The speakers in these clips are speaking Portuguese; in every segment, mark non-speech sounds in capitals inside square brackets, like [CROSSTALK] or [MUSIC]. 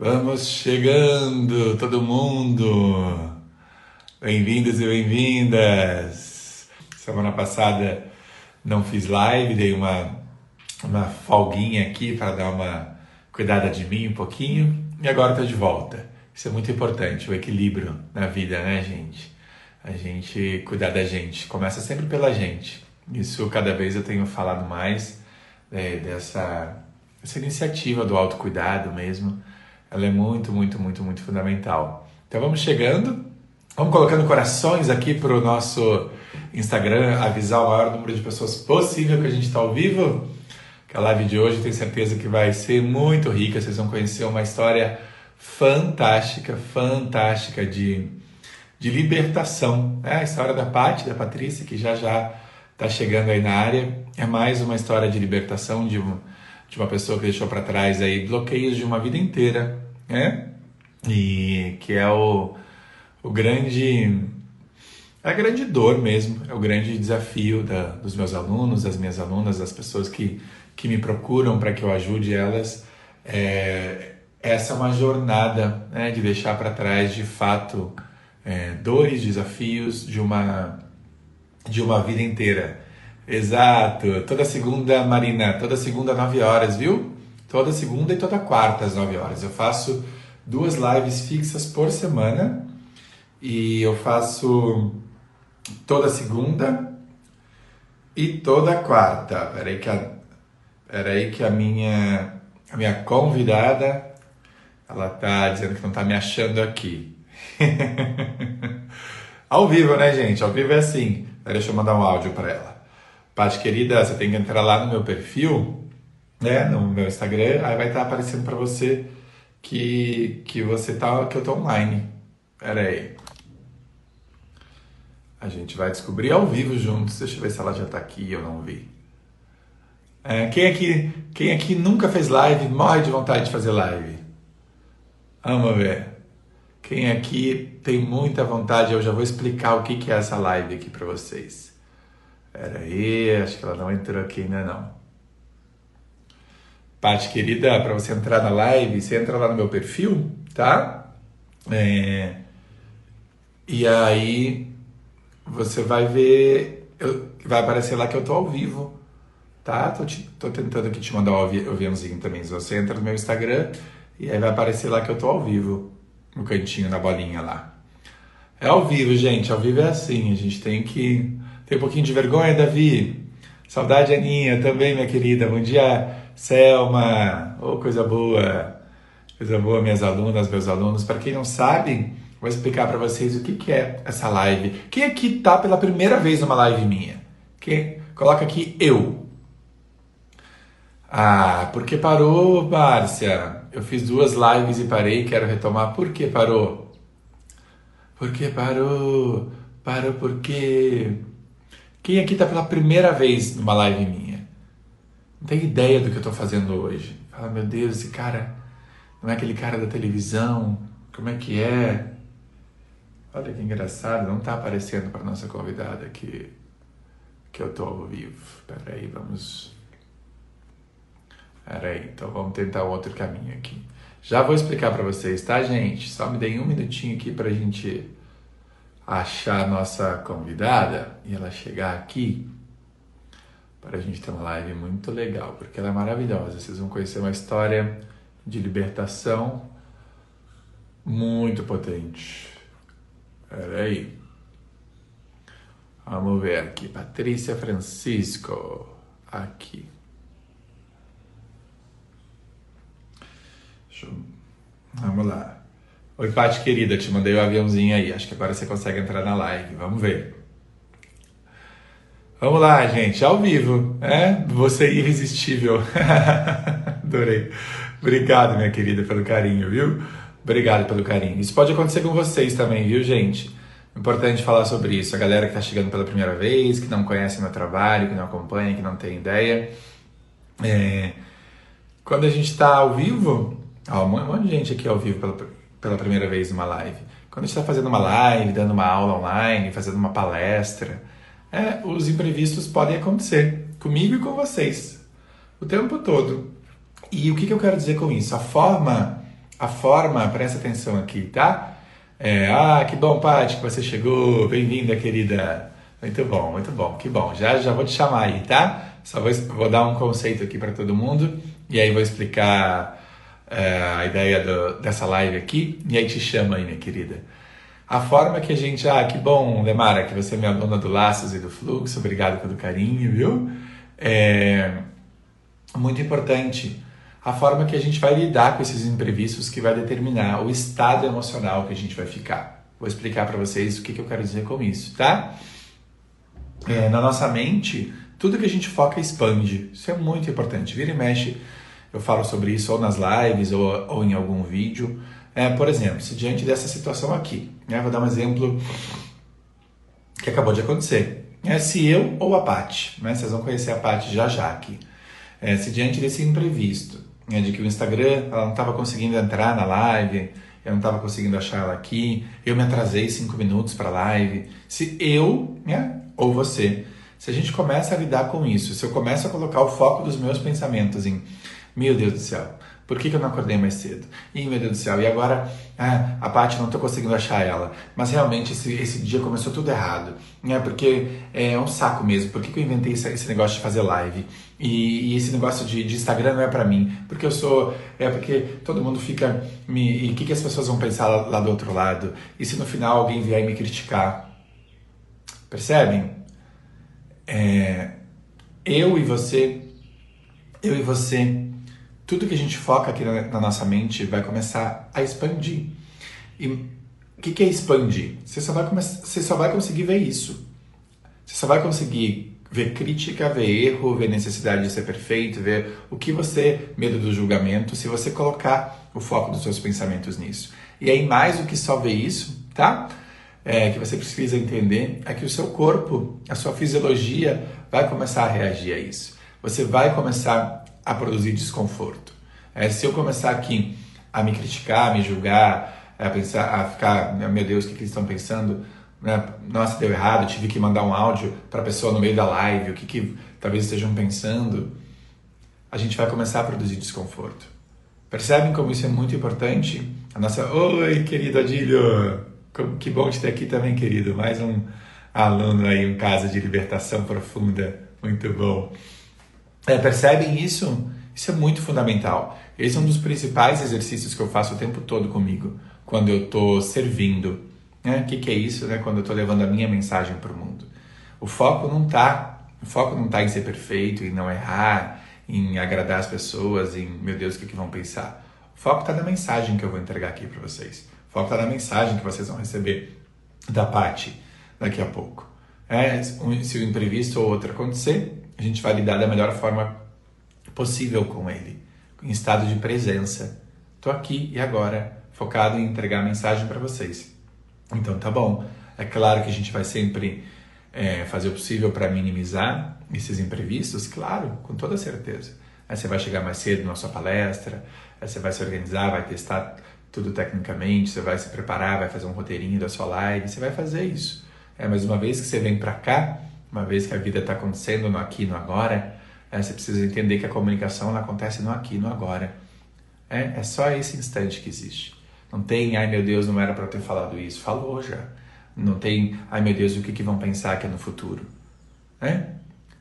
Vamos chegando, todo mundo! Bem-vindos e bem-vindas! Semana passada não fiz live, dei uma, uma folguinha aqui para dar uma cuidada de mim um pouquinho e agora estou de volta. Isso é muito importante, o equilíbrio na vida, né, gente? A gente cuidar da gente, começa sempre pela gente. Isso cada vez eu tenho falado mais é, dessa essa iniciativa do autocuidado mesmo ela é muito, muito, muito, muito fundamental. Então vamos chegando, vamos colocando corações aqui para o nosso Instagram, avisar o maior número de pessoas possível que a gente está ao vivo. Que a live de hoje tenho certeza que vai ser muito rica, vocês vão conhecer uma história fantástica, fantástica de, de libertação. É a história da Paty, da Patrícia, que já já está chegando aí na área. É mais uma história de libertação de de uma pessoa que deixou para trás aí bloqueios de uma vida inteira, né? E que é o, o grande a grande dor mesmo, é o grande desafio da, dos meus alunos, das minhas alunas, das pessoas que, que me procuram para que eu ajude elas. É, essa é uma jornada né, de deixar para trás, de fato, é, dores, desafios de uma, de uma vida inteira. Exato. Toda segunda, Marina, toda segunda, 9 horas, viu? Toda segunda e toda quarta, às 9 horas. Eu faço duas lives fixas por semana. E eu faço toda segunda e toda quarta. Peraí que a, peraí que a minha, a minha convidada, ela tá dizendo que não tá me achando aqui. [LAUGHS] Ao vivo, né, gente? Ao vivo é assim. Deixa eu mandar um áudio para ela. Paty querida, você tem que entrar lá no meu perfil, né, no meu Instagram, aí vai estar aparecendo para você que que você tá que eu tô online. Pera aí. A gente vai descobrir ao vivo juntos. Deixa eu ver se ela já tá aqui, eu não vi. É, quem aqui quem aqui nunca fez live, morre de vontade de fazer live? Vamos ver. Quem aqui tem muita vontade, eu já vou explicar o que que é essa live aqui para vocês. Pera aí, acho que ela não entrou aqui ainda não. Paty querida, para você entrar na live, você entra lá no meu perfil, tá? É... E aí você vai ver, eu... vai aparecer lá que eu tô ao vivo, tá? Tô, te... tô tentando aqui te mandar o aviãozinho também. Você entra no meu Instagram e aí vai aparecer lá que eu tô ao vivo, no cantinho, na bolinha lá. É ao vivo, gente. Ao vivo é assim, a gente tem que tem um pouquinho de vergonha, Davi? Saudade, Aninha, também, minha querida. Bom dia, Selma. Oh, coisa boa. Coisa boa, minhas alunas, meus alunos. Para quem não sabe, vou explicar para vocês o que, que é essa live. Quem aqui tá pela primeira vez numa live minha? Quem? Coloca aqui eu. Ah, por que parou, Márcia? Eu fiz duas lives e parei, quero retomar. Por que parou? Por que parou? Parou por quê? Quem aqui está pela primeira vez numa live minha? Não tem ideia do que eu estou fazendo hoje. Fala, meu Deus, esse cara não é aquele cara da televisão? Como é que é? Olha que engraçado, não está aparecendo para nossa convidada aqui que eu estou ao vivo. Espera aí, vamos. Espera aí, então vamos tentar outro caminho aqui. Já vou explicar para vocês, tá, gente? Só me deem um minutinho aqui para a gente achar a nossa convidada e ela chegar aqui para a gente ter uma live muito legal, porque ela é maravilhosa. Vocês vão conhecer uma história de libertação muito potente. Pera aí. Vamos ver aqui. Patrícia Francisco. Aqui. Eu... Vamos lá. Oi, Paty querida, te mandei o aviãozinho aí. Acho que agora você consegue entrar na live. Vamos ver. Vamos lá, gente, ao vivo, né? Você irresistível. [LAUGHS] Adorei. Obrigado, minha querida, pelo carinho, viu? Obrigado pelo carinho. Isso pode acontecer com vocês também, viu, gente? Importante falar sobre isso. A galera que está chegando pela primeira vez, que não conhece meu trabalho, que não acompanha, que não tem ideia. É... Quando a gente está ao vivo, ó, um monte de gente aqui ao vivo pela pela primeira vez numa live. Quando a gente está fazendo uma live, dando uma aula online, fazendo uma palestra, é, os imprevistos podem acontecer comigo e com vocês o tempo todo. E o que, que eu quero dizer com isso? A forma a forma, presta atenção aqui, tá? É, ah, que bom, Paty, que você chegou. Bem-vinda, querida. Muito bom, muito bom, que bom. Já, já vou te chamar aí, tá? Só vou, vou dar um conceito aqui para todo mundo e aí vou explicar é, a ideia do, dessa live aqui e aí te chama aí, minha querida. A forma que a gente. Ah, que bom, Lemara, que você é minha do Laços e do Fluxo. Obrigado pelo carinho, viu? É muito importante. A forma que a gente vai lidar com esses imprevistos que vai determinar o estado emocional que a gente vai ficar. Vou explicar para vocês o que, que eu quero dizer com isso, tá? É, na nossa mente, tudo que a gente foca expande. Isso é muito importante. Vira e mexe, eu falo sobre isso ou nas lives ou, ou em algum vídeo. É, por exemplo, se diante dessa situação aqui, né, vou dar um exemplo que acabou de acontecer. É, se eu ou a Paty, né, vocês vão conhecer a Paty já já aqui, é, se diante desse imprevisto, né, de que o Instagram ela não estava conseguindo entrar na live, eu não estava conseguindo achar ela aqui, eu me atrasei cinco minutos para a live, se eu né, ou você, se a gente começa a lidar com isso, se eu começo a colocar o foco dos meus pensamentos em, meu Deus do céu, por que, que eu não acordei mais cedo? Ih, meu Deus do céu, e agora ah, a Paty não estou conseguindo achar ela. Mas realmente esse, esse dia começou tudo errado. Né? Porque é um saco mesmo. Por que, que eu inventei esse, esse negócio de fazer live? E, e esse negócio de, de, Instagram não é para mim. Porque eu sou. É porque todo mundo fica. Me, e o que, que as pessoas vão pensar lá, lá do outro lado? E se no final alguém vier me criticar? Percebem? É, eu e você. Eu e você tudo que a gente foca aqui na, na nossa mente vai começar a expandir. E o que, que é expandir? Você só, vai você só vai conseguir ver isso. Você só vai conseguir ver crítica, ver erro, ver necessidade de ser perfeito, ver o que você, medo do julgamento, se você colocar o foco dos seus pensamentos nisso. E aí, mais do que só ver isso, tá? É, que você precisa entender é que o seu corpo, a sua fisiologia vai começar a reagir a isso. Você vai começar a produzir desconforto. É, se eu começar aqui a me criticar, a me julgar, a pensar, a ficar, meu Deus, o que, que eles estão pensando? Né? Nossa, deu errado, tive que mandar um áudio para a pessoa no meio da live, o que, que talvez estejam pensando? A gente vai começar a produzir desconforto. Percebem como isso é muito importante? A nossa. Oi, querido Adílio! Que bom te ter aqui também, querido. Mais um aluno aí, um caso de libertação profunda. Muito bom. É, percebem isso? Isso é muito fundamental. Esse é um dos principais exercícios que eu faço o tempo todo comigo, quando eu estou servindo. Né? O que, que é isso? Né? Quando eu estou levando a minha mensagem para o mundo. O foco não está, o foco não está em ser perfeito, em não errar, em agradar as pessoas, em meu Deus, o que, que vão pensar. O foco está na mensagem que eu vou entregar aqui para vocês. O foco está na mensagem que vocês vão receber da parte daqui a pouco. É, se o imprevisto ou outro acontecer, a gente vai lidar da melhor forma possível com ele, em estado de presença. Estou aqui e agora, focado em entregar a mensagem para vocês. Então tá bom. É claro que a gente vai sempre é, fazer o possível para minimizar esses imprevistos, claro, com toda certeza. Aí você vai chegar mais cedo na sua palestra, aí você vai se organizar, vai testar tudo tecnicamente, você vai se preparar, vai fazer um roteirinho da sua live, você vai fazer isso. É, mas uma vez que você vem para cá, uma vez que a vida está acontecendo no aqui e no agora, é, você precisa entender que a comunicação ela acontece no aqui e no agora. É, é só esse instante que existe. Não tem, ai meu Deus, não era para ter falado isso. Falou já. Não tem, ai meu Deus, o que, que vão pensar que é no futuro. É?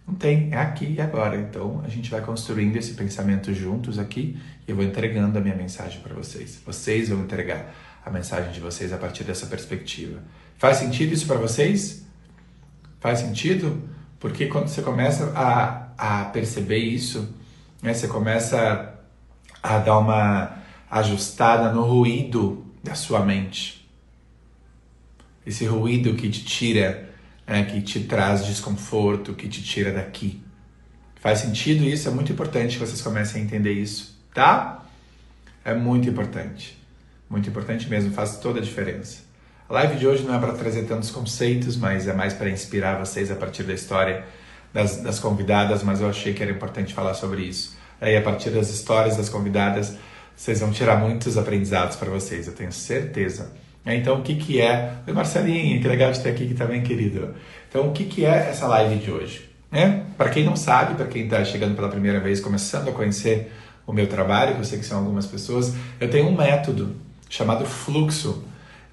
Não tem, é aqui e agora. Então a gente vai construindo esse pensamento juntos aqui e eu vou entregando a minha mensagem para vocês. Vocês vão entregar a mensagem de vocês a partir dessa perspectiva. Faz sentido isso para vocês? Faz sentido? Porque quando você começa a, a perceber isso, né, você começa a dar uma ajustada no ruído da sua mente. Esse ruído que te tira, né, que te traz desconforto, que te tira daqui. Faz sentido isso? É muito importante que vocês comecem a entender isso, tá? É muito importante. Muito importante mesmo, faz toda a diferença. A live de hoje não é para trazer tantos conceitos, mas é mais para inspirar vocês a partir da história das, das, convidadas, mas eu achei que era importante falar sobre isso. Aí, a partir das histórias das convidadas, vocês vão tirar muitos aprendizados para vocês, eu tenho certeza. Então, o que, que é. Oi, Marcelinho, que legal de ter aqui também, querido. Então, o que, que é essa live de hoje? É, para quem não sabe, para quem está chegando pela primeira vez, começando a conhecer o meu trabalho, que eu sei que são algumas pessoas, eu tenho um método chamado fluxo.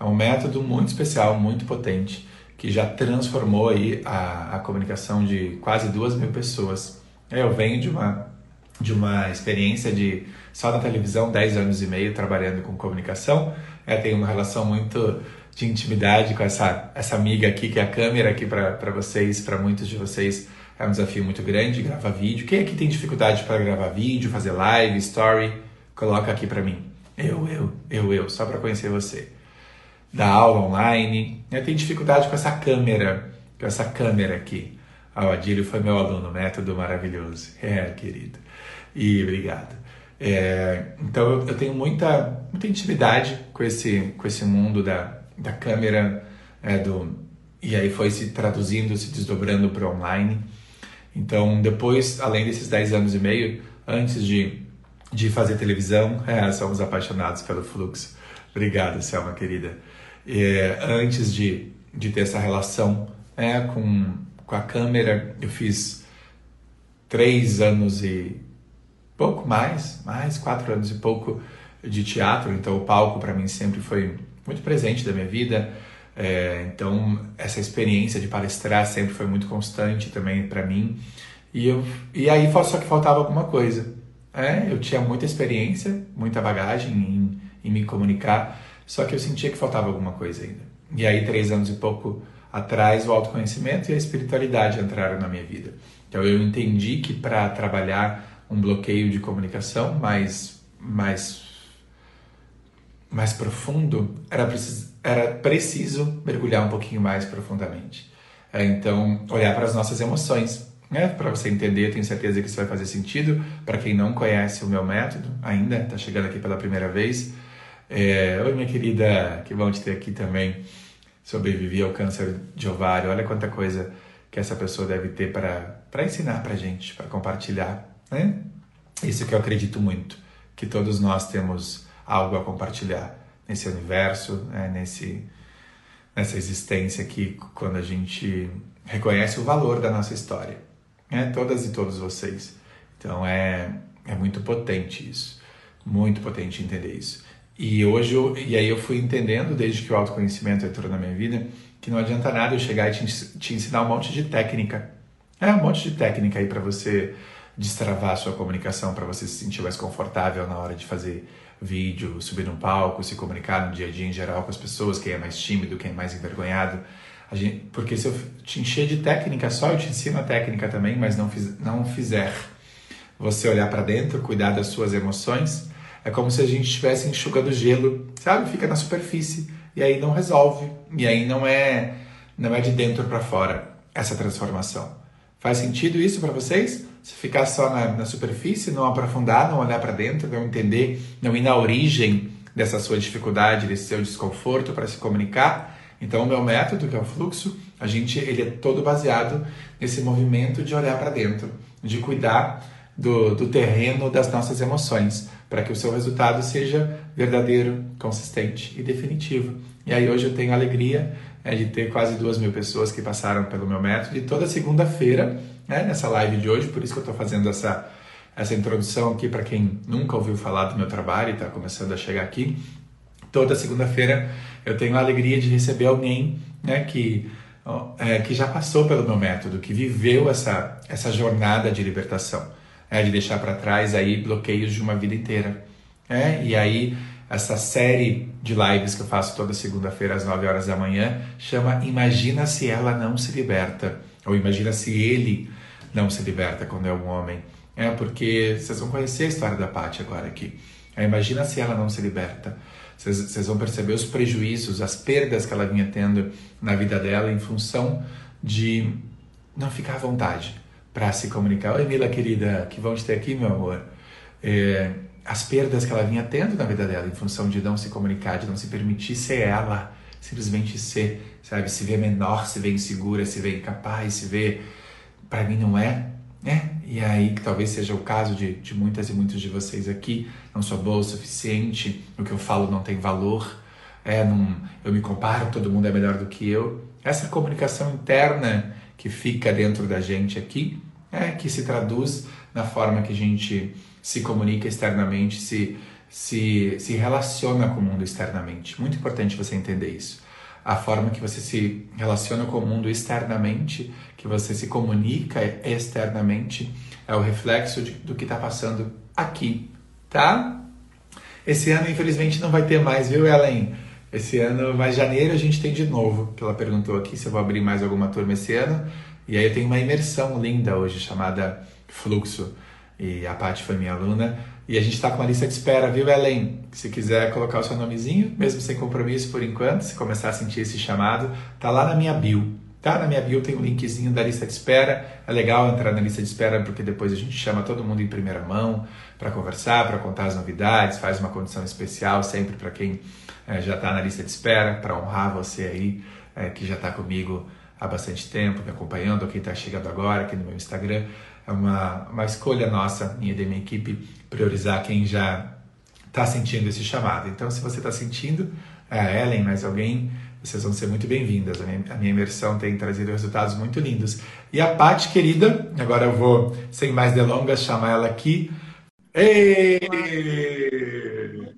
É um método muito especial, muito potente, que já transformou aí a, a comunicação de quase duas mil pessoas. Eu venho de uma, de uma experiência de só na televisão, 10 anos e meio trabalhando com comunicação. Eu tenho uma relação muito de intimidade com essa, essa amiga aqui, que é a câmera aqui para vocês, para muitos de vocês. É um desafio muito grande gravar vídeo. Quem aqui tem dificuldade para gravar vídeo, fazer live, story? Coloca aqui para mim. Eu, eu, eu, eu, só para conhecer você. Da aula online. Eu tenho dificuldade com essa câmera, com essa câmera aqui. Ah, o Adílio foi meu aluno, método maravilhoso. É, querido. E obrigado. É, então eu, eu, tenho muita, muita intimidade com esse, com esse mundo da, da câmera, é, do, e aí foi se traduzindo, se desdobrando para online. Então, depois, além desses 10 anos e meio, antes de, de fazer televisão, é, [LAUGHS] somos apaixonados pelo fluxo. Obrigado, Selma querida. É, antes de, de ter essa relação é, com, com a câmera, eu fiz três anos e pouco mais, mais quatro anos e pouco de teatro, então o palco para mim sempre foi muito presente da minha vida. É, então, essa experiência de palestrar sempre foi muito constante também para mim. E, eu, e aí só que faltava alguma coisa. É, eu tinha muita experiência, muita bagagem em, em me comunicar, só que eu sentia que faltava alguma coisa ainda. E aí, três anos e pouco atrás, o autoconhecimento e a espiritualidade entraram na minha vida. Então, eu entendi que para trabalhar um bloqueio de comunicação mais, mais mais profundo, era preciso, era preciso mergulhar um pouquinho mais profundamente. É, então, olhar para as nossas emoções, né? para você entender, tenho certeza que isso vai fazer sentido. Para quem não conhece o meu método ainda, está chegando aqui pela primeira vez. É, Oi, minha querida, que bom te ter aqui também. Sobrevivi ao câncer de ovário. Olha quanta coisa que essa pessoa deve ter para ensinar para gente, para compartilhar. Né? Isso que eu acredito muito, que todos nós temos algo a compartilhar nesse universo, né, nesse, nessa existência aqui, quando a gente reconhece o valor da nossa história. Né? Todas e todos vocês. Então é, é muito potente isso. Muito potente entender isso. E hoje, eu, e aí eu fui entendendo, desde que o autoconhecimento entrou na minha vida, que não adianta nada eu chegar e te, te ensinar um monte de técnica. É um monte de técnica aí para você destravar a sua comunicação, para você se sentir mais confortável na hora de fazer vídeo, subir no palco, se comunicar no dia a dia em geral com as pessoas, quem é mais tímido, quem é mais envergonhado. Gente, porque se eu te encher de técnica só, eu te ensino a técnica também, mas não, fiz, não fizer você olhar para dentro, cuidar das suas emoções, é como se a gente estivesse enxugando gelo, sabe? Fica na superfície e aí não resolve. E aí não é, não é de dentro para fora essa transformação. Faz sentido isso para vocês? Se ficar só na, na superfície, não aprofundar, não olhar para dentro, não entender, não ir na origem dessa sua dificuldade, desse seu desconforto para se comunicar. Então, o meu método, que é o fluxo, a gente ele é todo baseado nesse movimento de olhar para dentro, de cuidar do, do terreno das nossas emoções, para que o seu resultado seja verdadeiro, consistente e definitivo. E aí hoje eu tenho a alegria é, de ter quase duas mil pessoas que passaram pelo meu método e toda segunda-feira, né, nessa live de hoje, por isso que eu estou fazendo essa, essa introdução aqui para quem nunca ouviu falar do meu trabalho e está começando a chegar aqui. Toda segunda-feira eu tenho a alegria de receber alguém né, que, é, que já passou pelo meu método, que viveu essa, essa jornada de libertação, é, de deixar para trás aí bloqueios de uma vida inteira. É, e aí essa série de lives que eu faço toda segunda-feira às 9 horas da manhã chama Imagina se ela não se liberta, ou Imagina se ele não se liberta quando é um homem. É porque vocês vão conhecer a história da Paty agora aqui. É, imagina se ela não se liberta. Vocês vão perceber os prejuízos, as perdas que ela vinha tendo na vida dela em função de não ficar à vontade para se comunicar. Oi, Mila querida, que te ter aqui, meu amor. É, as perdas que ela vinha tendo na vida dela em função de não se comunicar, de não se permitir ser ela, simplesmente ser, sabe? Se ver menor, se ver insegura, se ver incapaz, se ver. Para mim não é, né? E aí, que talvez seja o caso de, de muitas e muitos de vocês aqui, não sou boa o suficiente, o que eu falo não tem valor, é, não, eu me comparo, todo mundo é melhor do que eu. Essa comunicação interna que fica dentro da gente aqui, é que se traduz na forma que a gente se comunica externamente, se, se, se relaciona com o mundo externamente. Muito importante você entender isso. A forma que você se relaciona com o mundo externamente, que você se comunica externamente, é o reflexo de, do que está passando aqui, tá? Esse ano, infelizmente, não vai ter mais, viu, Ellen? Esse ano, mas janeiro a gente tem de novo, que ela perguntou aqui se eu vou abrir mais alguma turma esse ano. E aí eu tenho uma imersão linda hoje chamada Fluxo. E a Paty foi minha aluna. E a gente está com a lista de espera, viu, Ellen? Se quiser colocar o seu nomezinho, mesmo sem compromisso por enquanto, se começar a sentir esse chamado, tá lá na minha bio. Tá? Na minha bio tem um linkzinho da lista de espera. É legal entrar na lista de espera porque depois a gente chama todo mundo em primeira mão para conversar, para contar as novidades, faz uma condição especial sempre para quem é, já está na lista de espera, para honrar você aí é, que já está comigo há bastante tempo, me acompanhando, ou quem está chegando agora aqui no meu Instagram. É uma, uma escolha nossa, minha e da minha equipe, priorizar quem já está sentindo esse chamado. Então, se você está sentindo, é a Ellen, mais alguém, vocês vão ser muito bem-vindas. A minha, a minha imersão tem trazido resultados muito lindos. E a Paty, querida, agora eu vou, sem mais delongas, chamar ela aqui. Ei!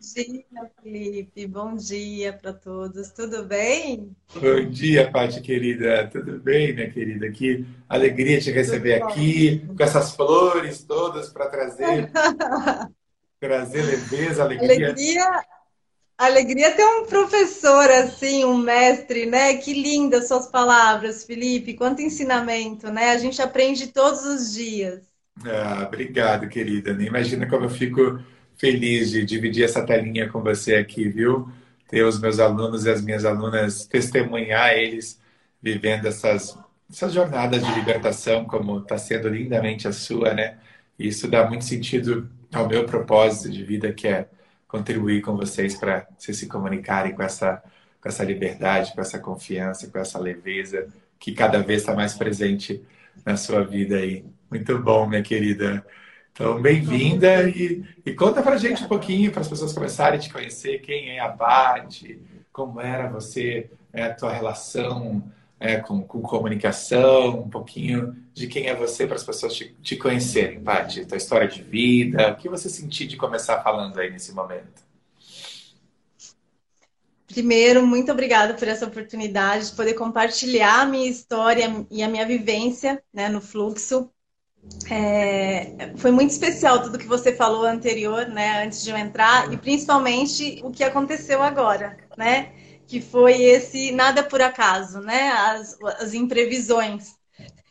Bom dia, Felipe. Bom dia para todos. Tudo bem? Bom dia, Paty, querida. Tudo bem, minha querida? Que alegria te receber aqui, com essas flores todas para trazer, [LAUGHS] trazer leveza, alegria. Alegria Alegria ter um professor assim, um mestre, né? Que lindas suas palavras, Felipe. Quanto ensinamento, né? A gente aprende todos os dias. Ah, obrigado, querida. Nem imagina como eu fico feliz de dividir essa telinha com você aqui, viu? Ter os meus alunos e as minhas alunas, testemunhar eles vivendo essas, essas jornadas de libertação, como está sendo lindamente a sua, né? E isso dá muito sentido ao meu propósito de vida, que é contribuir com vocês para vocês se comunicarem com essa, com essa liberdade, com essa confiança, com essa leveza que cada vez está mais presente na sua vida aí. Muito bom, minha querida. Então, bem-vinda e, e conta pra gente um pouquinho, para as pessoas começarem a te conhecer, quem é a Paty, como era você, é, a tua relação é, com, com, comunicação, um pouquinho de quem é você para as pessoas te, te conhecerem, Paty, tua história de vida, o que você sentiu de começar falando aí nesse momento? Primeiro, muito obrigada por essa oportunidade de poder compartilhar a minha história e a minha vivência né, no fluxo. É, foi muito especial tudo que você falou anterior, né, antes de eu entrar, e principalmente o que aconteceu agora, né? que foi esse nada por acaso, né? As, as imprevisões.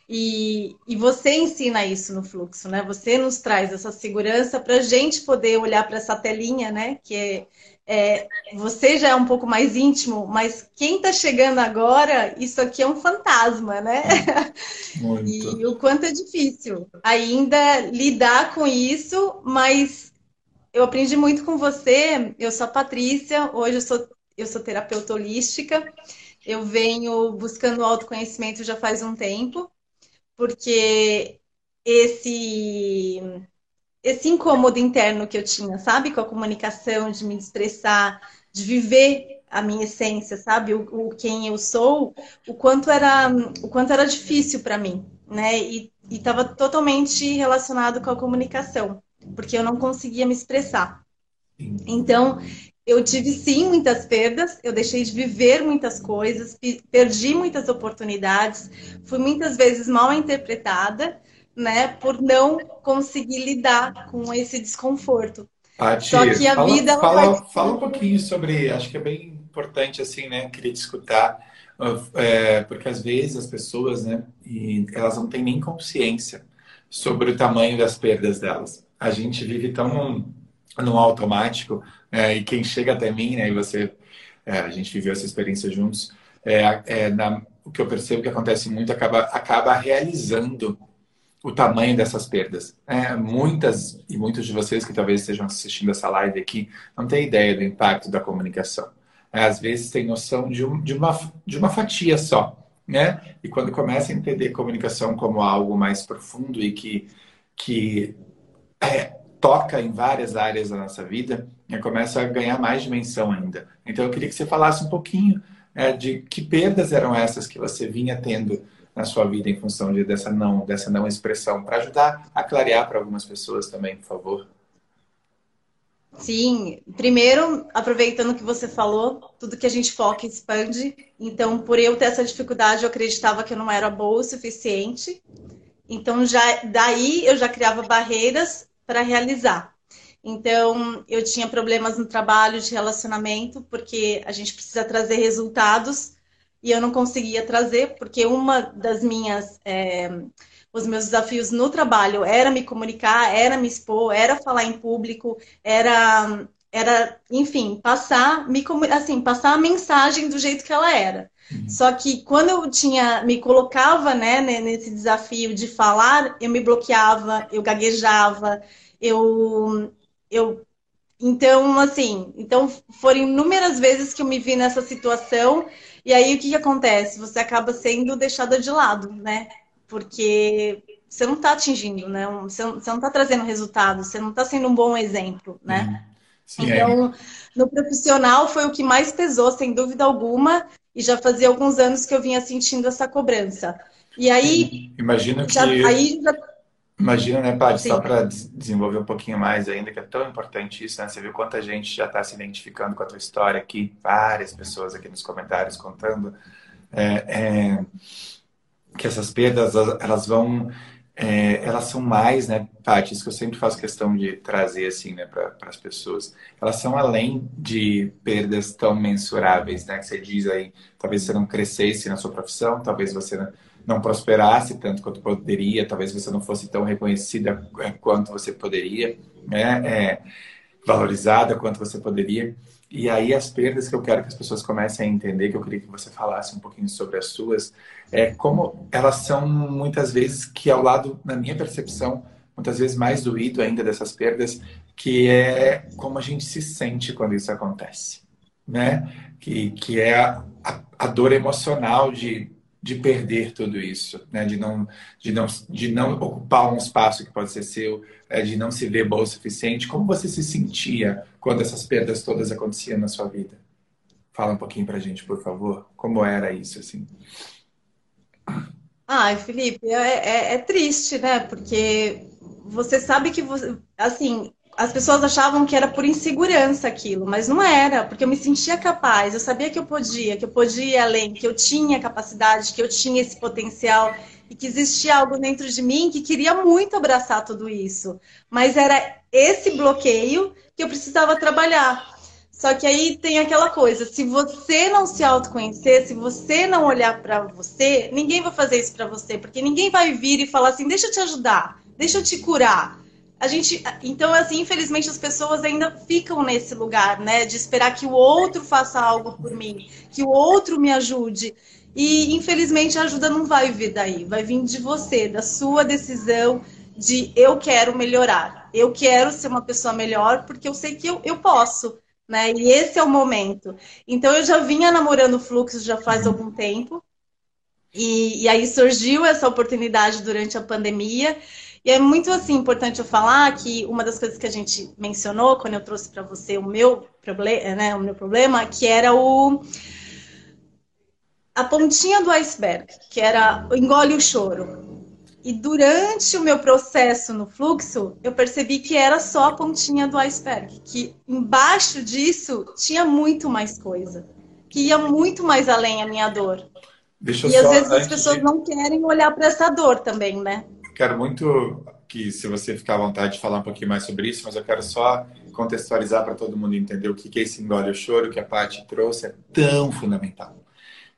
E, e você ensina isso no fluxo, né? Você nos traz essa segurança para a gente poder olhar para essa telinha, né? Que é, é, você já é um pouco mais íntimo, mas quem está chegando agora, isso aqui é um fantasma, né? [LAUGHS] Muito. E o quanto é difícil ainda lidar com isso, mas eu aprendi muito com você. Eu sou a Patrícia, hoje eu sou eu sou terapeuta holística. Eu venho buscando autoconhecimento já faz um tempo, porque esse esse incômodo interno que eu tinha, sabe, com a comunicação, de me expressar, de viver a minha essência, sabe, o, o quem eu sou, o quanto era o quanto era difícil para mim, né? E estava totalmente relacionado com a comunicação, porque eu não conseguia me expressar. Então, eu tive sim muitas perdas, eu deixei de viver muitas coisas, perdi muitas oportunidades, fui muitas vezes mal interpretada, né, por não conseguir lidar com esse desconforto. Paty, Só que a fala, vida fala, vai... fala um pouquinho sobre, acho que é bem importante assim, né, queria te escutar, é, porque às vezes as pessoas, né, elas não têm nem consciência sobre o tamanho das perdas delas. A gente vive tão no automático é, e quem chega até mim, né, e você, é, a gente viveu essa experiência juntos, é, é, na, o que eu percebo que acontece muito acaba, acaba realizando o tamanho dessas perdas. É, muitas e muitos de vocês que talvez estejam assistindo essa live aqui não têm ideia do impacto da comunicação. É, às vezes tem noção de, um, de, uma, de uma fatia só. Né? E quando começa a entender comunicação como algo mais profundo e que, que é, toca em várias áreas da nossa vida, e começa a ganhar mais dimensão ainda. Então eu queria que você falasse um pouquinho é, de que perdas eram essas que você vinha tendo na sua vida em função de, dessa não dessa não expressão, para ajudar a clarear para algumas pessoas também, por favor. Sim, primeiro, aproveitando que você falou, tudo que a gente foca expande. Então, por eu ter essa dificuldade, eu acreditava que eu não era boa o suficiente. Então, já daí eu já criava barreiras para realizar. Então, eu tinha problemas no trabalho de relacionamento, porque a gente precisa trazer resultados e eu não conseguia trazer, porque uma das minhas é, os meus desafios no trabalho era me comunicar, era me expor, era falar em público, era, era enfim, passar, me, assim, passar a mensagem do jeito que ela era. Uhum. Só que quando eu tinha, me colocava né, nesse desafio de falar, eu me bloqueava, eu gaguejava, eu, eu então, assim, então foram inúmeras vezes que eu me vi nessa situação, e aí o que, que acontece? Você acaba sendo deixada de lado, né? porque você não está atingindo, né? Você não está trazendo resultado, você não está sendo um bom exemplo, né? Uhum. Sim, então, é. no profissional foi o que mais pesou, sem dúvida alguma, e já fazia alguns anos que eu vinha sentindo essa cobrança. E aí. Imagino que. Já, aí já... Imagina, né, Paty, só para desenvolver um pouquinho mais ainda, que é tão importante isso, né? Você viu quanta gente já está se identificando com a tua história aqui, várias pessoas aqui nos comentários contando. É, é que essas perdas elas vão é, elas são mais, né, Paty, isso que eu sempre faço questão de trazer assim, né, para as pessoas. Elas são além de perdas tão mensuráveis, né, que você diz aí, talvez você não crescesse na sua profissão, talvez você não prosperasse tanto quanto poderia, talvez você não fosse tão reconhecida é, quanto você poderia, né, é, valorizada quanto você poderia. E aí as perdas que eu quero que as pessoas comecem a entender, que eu queria que você falasse um pouquinho sobre as suas, é como elas são muitas vezes que ao lado, na minha percepção, muitas vezes mais doído ainda dessas perdas, que é como a gente se sente quando isso acontece, né? Que, que é a, a dor emocional de de perder tudo isso, né? de, não, de, não, de não ocupar um espaço que pode ser seu, é, de não se ver boa o suficiente. Como você se sentia quando essas perdas todas aconteciam na sua vida? Fala um pouquinho pra gente, por favor. Como era isso, assim? Ai, Felipe, é, é, é triste, né? Porque você sabe que, você, assim, as pessoas achavam que era por insegurança aquilo, mas não era, porque eu me sentia capaz, eu sabia que eu podia, que eu podia ir além, que eu tinha capacidade, que eu tinha esse potencial e que existia algo dentro de mim que queria muito abraçar tudo isso. Mas era esse bloqueio que eu precisava trabalhar. Só que aí tem aquela coisa, se você não se autoconhecer, se você não olhar para você, ninguém vai fazer isso para você, porque ninguém vai vir e falar assim: "Deixa eu te ajudar, deixa eu te curar" a gente, então assim, infelizmente as pessoas ainda ficam nesse lugar, né, de esperar que o outro faça algo por mim, que o outro me ajude. E infelizmente a ajuda não vai vir daí, vai vir de você, da sua decisão de eu quero melhorar, eu quero ser uma pessoa melhor porque eu sei que eu, eu posso, né? E esse é o momento. Então eu já vinha namorando o fluxo já faz algum tempo. E, e aí surgiu essa oportunidade durante a pandemia. E é muito assim importante eu falar que uma das coisas que a gente mencionou quando eu trouxe para você o meu problema, né, o meu problema, que era o a pontinha do iceberg, que era engole o choro. E durante o meu processo no fluxo, eu percebi que era só a pontinha do iceberg, que embaixo disso tinha muito mais coisa, que ia muito mais além a minha dor. Deixa e às vezes as pessoas de... não querem olhar para essa dor também, né? Quero muito que, se você ficar à vontade, de falar um pouquinho mais sobre isso, mas eu quero só contextualizar para todo mundo entender o que é esse engole o choro que a Paty trouxe, é tão fundamental.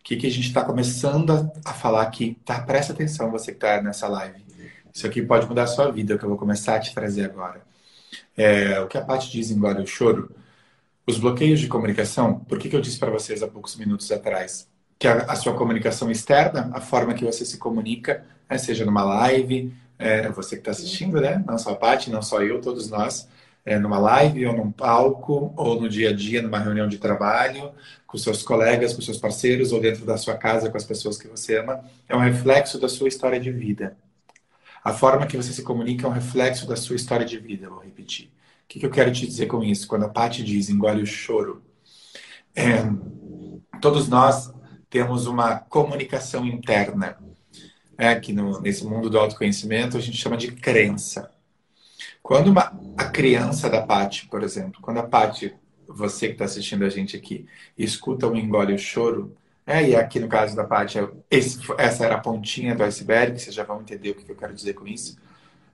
O que, que a gente está começando a, a, falar aqui, tá? Presta atenção, você que está nessa live. Isso aqui pode mudar a sua vida, que eu vou começar a te trazer agora. É, o que a Paty diz em engole o choro, os bloqueios de comunicação, por que, que eu disse para vocês há poucos minutos atrás? Que a, a sua comunicação externa, a forma que você se comunica, né? seja numa live, é, você que está assistindo, né? Não só a Paty, não só eu, todos nós, é, numa live ou num palco, ou no dia a dia, numa reunião de trabalho, com seus colegas, com seus parceiros, ou dentro da sua casa, com as pessoas que você ama, é um reflexo da sua história de vida. A forma que você se comunica é um reflexo da sua história de vida, vou repetir. O que, que eu quero te dizer com isso? Quando a Paty diz engole o choro, é, todos nós temos uma comunicação interna é, que no, nesse mundo do autoconhecimento a gente chama de crença. Quando uma, a criança da Pati, por exemplo, quando a Pati, você que está assistindo a gente aqui, escuta o engole o choro, é, e aqui no caso da Pati, essa era a pontinha do iceberg, vocês já vão entender o que eu quero dizer com isso.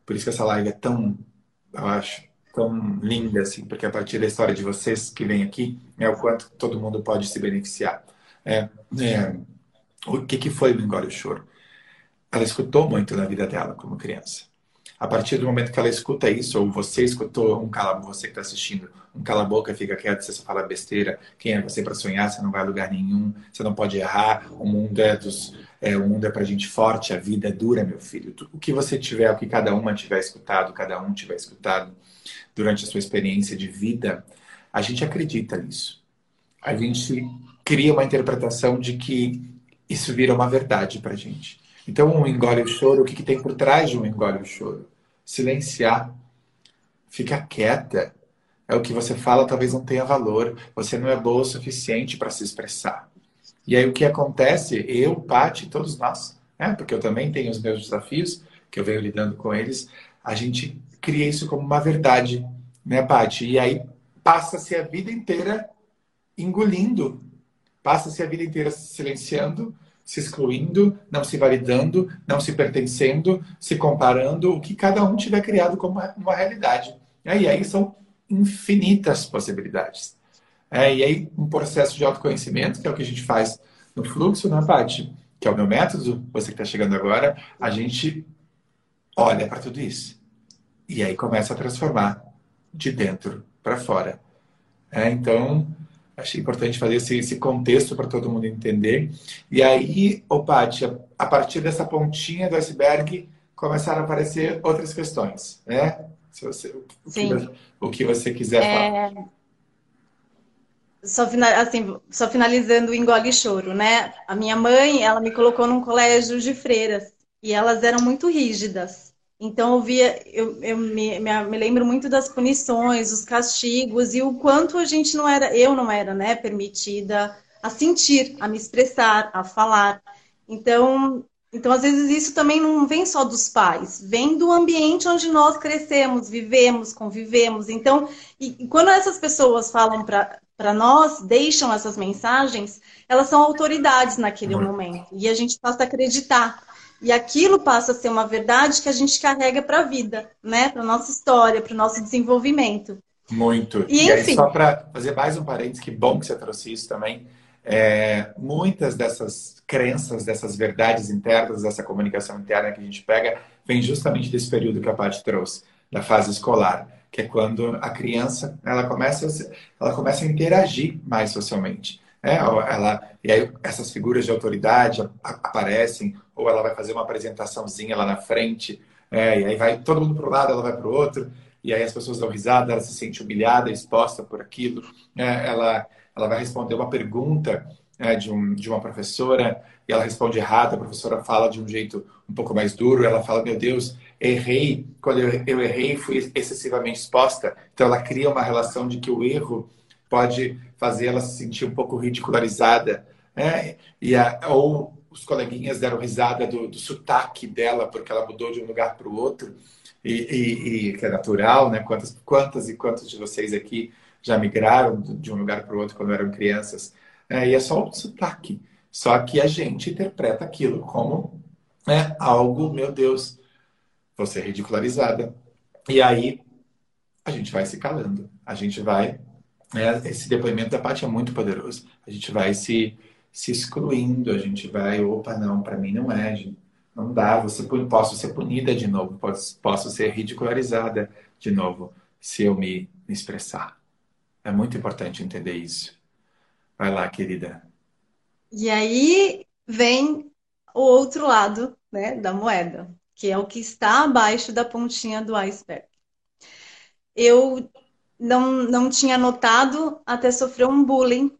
Por isso que essa live é tão, eu acho, tão linda, assim, porque a partir da história de vocês que vem aqui, é o quanto todo mundo pode se beneficiar. É, é, o que, que foi o engole o choro? Ela escutou muito na vida dela como criança. A partir do momento que ela escuta isso, ou você escutou um cala você que está assistindo, um cala boca, fica quieto, você só fala besteira. Quem é você para sonhar? Você não vai a lugar nenhum. Você não pode errar. O mundo é dos, é, o mundo é para gente forte. A vida é dura, meu filho. O que você tiver, o que cada uma tiver escutado, cada um tiver escutado durante a sua experiência de vida, a gente acredita nisso. A gente cria uma interpretação de que isso vira uma verdade para gente. Então, um engole o choro, o que, que tem por trás de um engole o choro? Silenciar. Fica quieta. É o que você fala, talvez não tenha valor. Você não é boa o suficiente para se expressar. E aí o que acontece? Eu, Paty, todos nós, né? porque eu também tenho os meus desafios, que eu venho lidando com eles, a gente cria isso como uma verdade, né, Paty? E aí passa-se a vida inteira engolindo, passa-se a vida inteira silenciando, se excluindo, não se validando, não se pertencendo, se comparando, o que cada um tiver criado como uma realidade. E aí são infinitas possibilidades. É, e aí um processo de autoconhecimento, que é o que a gente faz no fluxo, na né, parte que é o meu método, você que está chegando agora, a gente olha para tudo isso. E aí começa a transformar de dentro para fora. É, então, Achei importante fazer esse, esse contexto para todo mundo entender. E aí, ô Paty, a partir dessa pontinha do iceberg, começaram a aparecer outras questões, né? Se você, o, que, o que você quiser é... falar. Só, assim, só finalizando o engole choro, né? A minha mãe, ela me colocou num colégio de freiras e elas eram muito rígidas. Então eu via, eu, eu me, me, lembro muito das punições, os castigos e o quanto a gente não era, eu não era, né, permitida a sentir, a me expressar, a falar. Então, então às vezes isso também não vem só dos pais, vem do ambiente onde nós crescemos, vivemos, convivemos. Então, e, e quando essas pessoas falam para nós, deixam essas mensagens, elas são autoridades naquele momento e a gente passa a acreditar. E aquilo passa a ser uma verdade que a gente carrega para a vida, né? Para nossa história, para o nosso desenvolvimento. Muito. E, e enfim... aí, só para fazer mais um parênteses, que bom que você trouxe isso também. É, muitas dessas crenças, dessas verdades internas, dessa comunicação interna que a gente pega, vem justamente desse período que a Paty trouxe, da fase escolar, que é quando a criança ela começa, ela começa a interagir mais socialmente. É, ela, e aí essas figuras de autoridade aparecem, ou ela vai fazer uma apresentaçãozinha lá na frente, é, e aí vai todo mundo para um lado, ela vai para o outro, e aí as pessoas dão risada, ela se sente humilhada, exposta por aquilo, é, ela, ela vai responder uma pergunta é, de, um, de uma professora, e ela responde errado, a professora fala de um jeito um pouco mais duro, ela fala, meu Deus, errei, quando eu, eu errei fui excessivamente exposta, então ela cria uma relação de que o erro pode fazer ela se sentir um pouco ridicularizada, né? E a, ou os coleguinhas deram risada do, do sotaque dela porque ela mudou de um lugar para o outro e, e, e, que é natural, né? Quantas, quantas e quantos de vocês aqui já migraram de um lugar para o outro quando eram crianças? É, e é só o sotaque. Só que a gente interpreta aquilo como né, algo, meu Deus, você é ridicularizada. E aí a gente vai se calando, a gente vai é, esse depoimento da Paty é muito poderoso. A gente vai se, se excluindo, a gente vai, opa, não, para mim não é, gente. não dá, você posso ser punida de novo, posso, posso ser ridicularizada de novo se eu me, me expressar. É muito importante entender isso. Vai lá, querida. E aí vem o outro lado né, da moeda, que é o que está abaixo da pontinha do iceberg. Eu não, não tinha notado até sofrer um bullying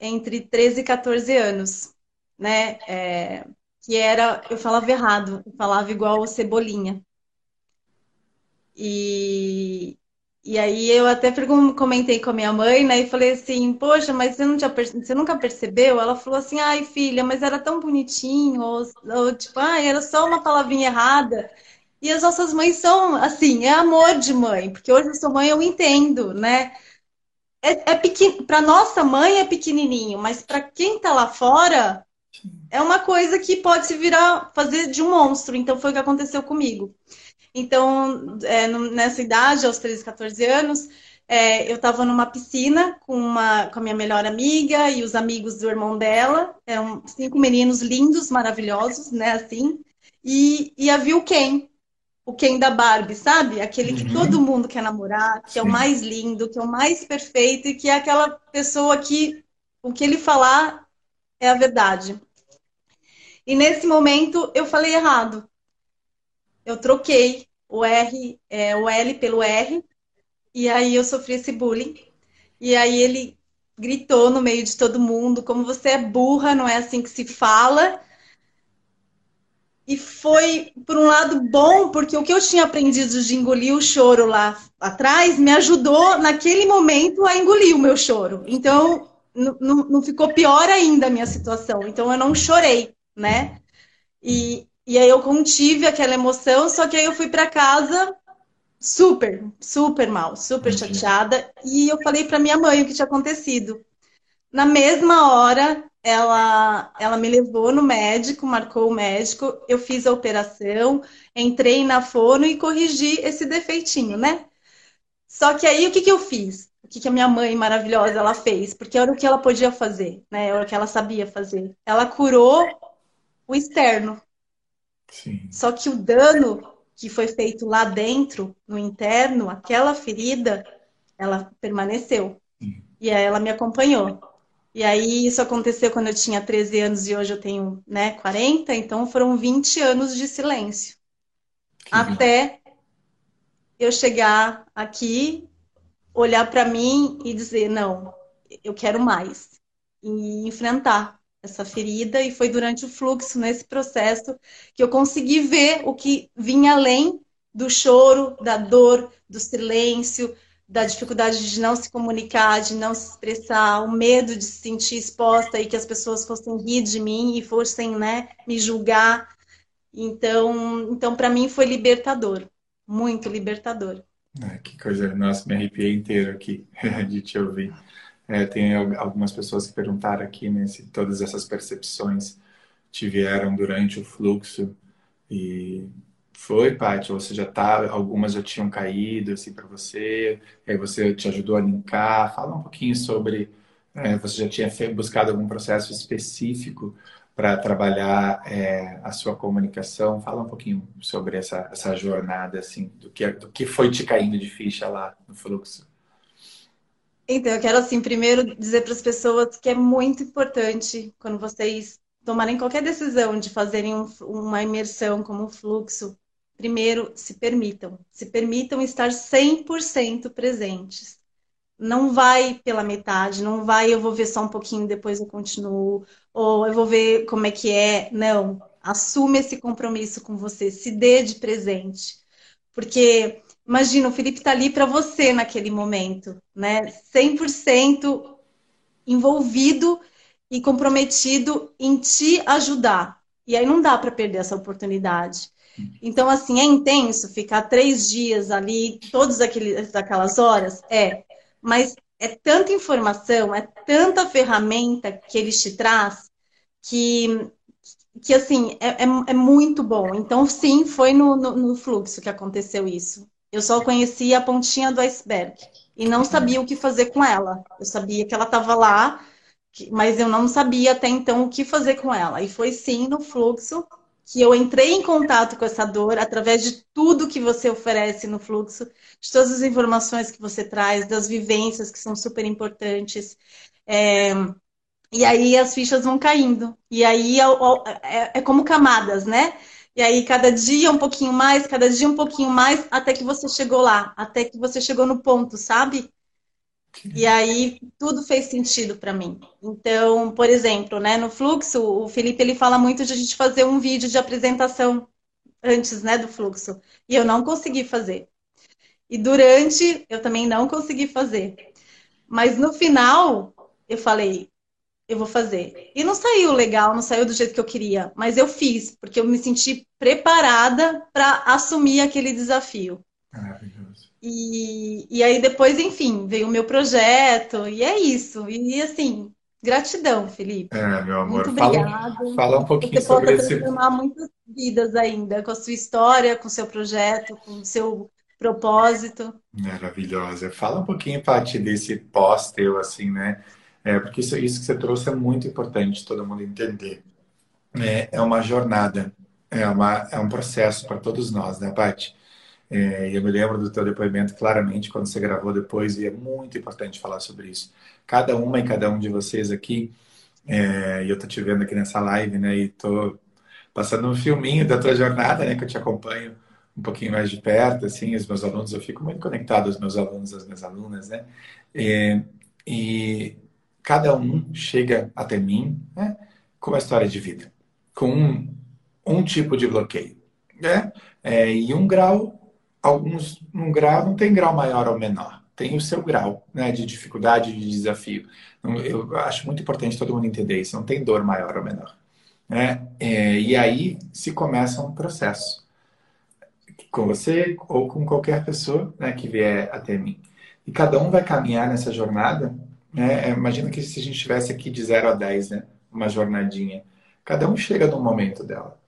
entre 13 e 14 anos, né? É, que era, eu falava errado, eu falava igual Cebolinha. E, e aí eu até comentei com a minha mãe, né? E falei assim, poxa, mas você, não tinha, você nunca percebeu? Ela falou assim, ai filha, mas era tão bonitinho, ou, ou tipo, ai, era só uma palavrinha errada. E as nossas mães são, assim, é amor de mãe, porque hoje eu sou mãe, eu entendo, né? É, é pequeno, para nossa mãe é pequenininho, mas para quem tá lá fora é uma coisa que pode se virar, fazer de um monstro. Então foi o que aconteceu comigo. Então, é, nessa idade, aos 13, 14 anos, é, eu estava numa piscina com, uma, com a minha melhor amiga e os amigos do irmão dela. Eram cinco meninos lindos, maravilhosos, né? Assim. E, e havia o Ken, o Ken da Barbie, sabe? Aquele que uhum. todo mundo quer namorar, que Sim. é o mais lindo, que é o mais perfeito e que é aquela pessoa que o que ele falar é a verdade. E nesse momento eu falei errado. Eu troquei o R, é, o L pelo R, e aí eu sofri esse bullying. E aí ele gritou no meio de todo mundo, como você é burra, não é assim que se fala. E foi, por um lado, bom, porque o que eu tinha aprendido de engolir o choro lá atrás me ajudou, naquele momento, a engolir o meu choro. Então, não ficou pior ainda a minha situação. Então, eu não chorei, né? E, e aí eu contive aquela emoção, só que aí eu fui para casa super, super mal, super chateada. E eu falei para minha mãe o que tinha acontecido. Na mesma hora, ela, ela me levou no médico, marcou o médico, eu fiz a operação, entrei na fono e corrigi esse defeitinho, né? Só que aí o que, que eu fiz? O que, que a minha mãe maravilhosa ela fez? Porque era o que ela podia fazer, né? Era o que ela sabia fazer. Ela curou o externo. Sim. Só que o dano que foi feito lá dentro, no interno, aquela ferida, ela permaneceu. Sim. E aí ela me acompanhou. E aí isso aconteceu quando eu tinha 13 anos e hoje eu tenho, né, 40, então foram 20 anos de silêncio. Que até eu chegar aqui, olhar para mim e dizer, não, eu quero mais. E enfrentar essa ferida e foi durante o fluxo nesse processo que eu consegui ver o que vinha além do choro, da dor, do silêncio, da dificuldade de não se comunicar, de não se expressar, o medo de se sentir exposta e que as pessoas fossem rir de mim e fossem, né, me julgar. Então, então para mim foi libertador, muito libertador. Ah, que coisa, nossa, me arrepiei inteiro aqui [LAUGHS] de te ouvir. É, tem algumas pessoas que perguntaram aqui né, se todas essas percepções te vieram durante o fluxo e foi, Paty? Você já tá, algumas já tinham caído assim para você, aí você te ajudou a linkar. Fala um pouquinho sobre, é, você já tinha buscado algum processo específico para trabalhar é, a sua comunicação? Fala um pouquinho sobre essa, essa jornada, assim, do que, do que foi te caindo de ficha lá no fluxo. Então, eu quero, assim, primeiro dizer para as pessoas que é muito importante quando vocês tomarem qualquer decisão de fazerem um, uma imersão como fluxo, primeiro, se permitam. Se permitam estar 100% presentes. Não vai pela metade, não vai eu vou ver só um pouquinho, depois eu continuo, ou eu vou ver como é que é. Não. Assume esse compromisso com você, se dê de presente. Porque, imagina, o Felipe está ali para você naquele momento, né? 100% envolvido e comprometido em te ajudar. E aí não dá para perder essa oportunidade. Então, assim, é intenso ficar três dias ali, todas aquelas horas? É. Mas é tanta informação, é tanta ferramenta que eles te traz que, que assim, é, é, é muito bom. Então, sim, foi no, no, no, fluxo que aconteceu isso. Eu só conhecia a pontinha do iceberg e não sabia o que fazer com ela. Eu sabia que ela estava lá, mas eu não sabia até então o que fazer com ela. E foi sim no fluxo que eu entrei em contato com essa dor através de tudo que você oferece no fluxo, de todas as informações que você traz, das vivências que são super importantes. É, e aí as fichas vão caindo. E aí é, é, é, como camadas, né? E aí cada dia um pouquinho mais, cada dia um pouquinho mais, até que você chegou lá, até que você chegou no ponto, sabe? E aí tudo fez sentido para mim. Então, por exemplo, né, no fluxo, o Felipe ele fala muito de a gente fazer um vídeo de apresentação antes, né, do fluxo. E eu não consegui fazer. E durante eu também não consegui fazer. Mas no final eu falei, eu vou fazer. E não saiu legal, não saiu do jeito que eu queria, mas eu fiz, porque eu me senti preparada para assumir aquele desafio. E, e aí depois, enfim, veio o meu projeto, e é isso. E assim, gratidão, Felipe. É, meu amor. Muito obrigada. Fala, fala um pouquinho Você sobre esse... transformar muitas vidas ainda, com a sua história, com o seu projeto, com o seu propósito. Maravilhosa. Fala um pouquinho, Paty, desse pós-teu, assim, né? É, porque isso, isso que você trouxe é muito importante todo mundo entender. É, é uma jornada, é, uma, é um processo para todos nós, né, Paty? É, eu me lembro do teu depoimento claramente quando você gravou depois e é muito importante falar sobre isso. Cada uma e cada um de vocês aqui, é, e eu tô te vendo aqui nessa live, né, e tô passando um filminho da tua jornada, né, que eu te acompanho um pouquinho mais de perto, assim, os meus alunos, eu fico muito conectado aos meus alunos, às minhas alunas, né, e, e cada um chega até mim né, com uma história de vida, com um, um tipo de bloqueio. Né? É, e um grau, alguns, um grau não tem grau maior ou menor, tem o seu grau né, de dificuldade, de desafio. Eu acho muito importante todo mundo entender isso, não tem dor maior ou menor. Né? É, e aí se começa um processo com você ou com qualquer pessoa né, que vier até mim. E cada um vai caminhar nessa jornada né? É, imagina que se a gente estivesse aqui de 0 a 10, né? uma jornadinha. Cada um chega no momento dela.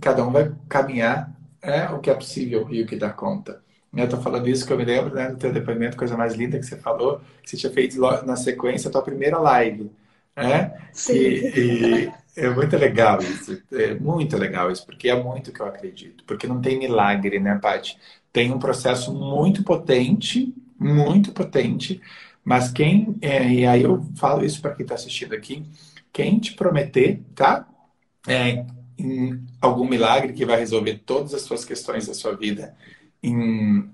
Cada um vai caminhar é, o que é possível e o que dá conta. Eu tô falando isso que eu me lembro né, do teu depoimento, coisa mais linda que você falou, que você tinha feito na sequência a tua primeira live. Né? Sim. E, e é muito legal isso. É muito legal isso, porque é muito que eu acredito. Porque não tem milagre, né, Paty? Tem um processo muito potente, muito potente, mas quem, é, e aí eu falo isso para quem está assistindo aqui, quem te prometer, tá? É, em algum milagre que vai resolver todas as suas questões da sua vida em,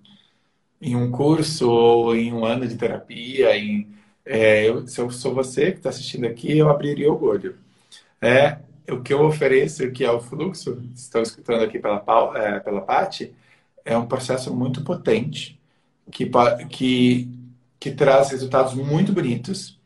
em um curso ou em um ano de terapia, em, é, eu, se eu sou você que está assistindo aqui, eu abriria o olho. É, o que eu ofereço, que é o fluxo, estão escutando aqui pela, é, pela Pati, é um processo muito potente que, que que traz resultados muito bonitos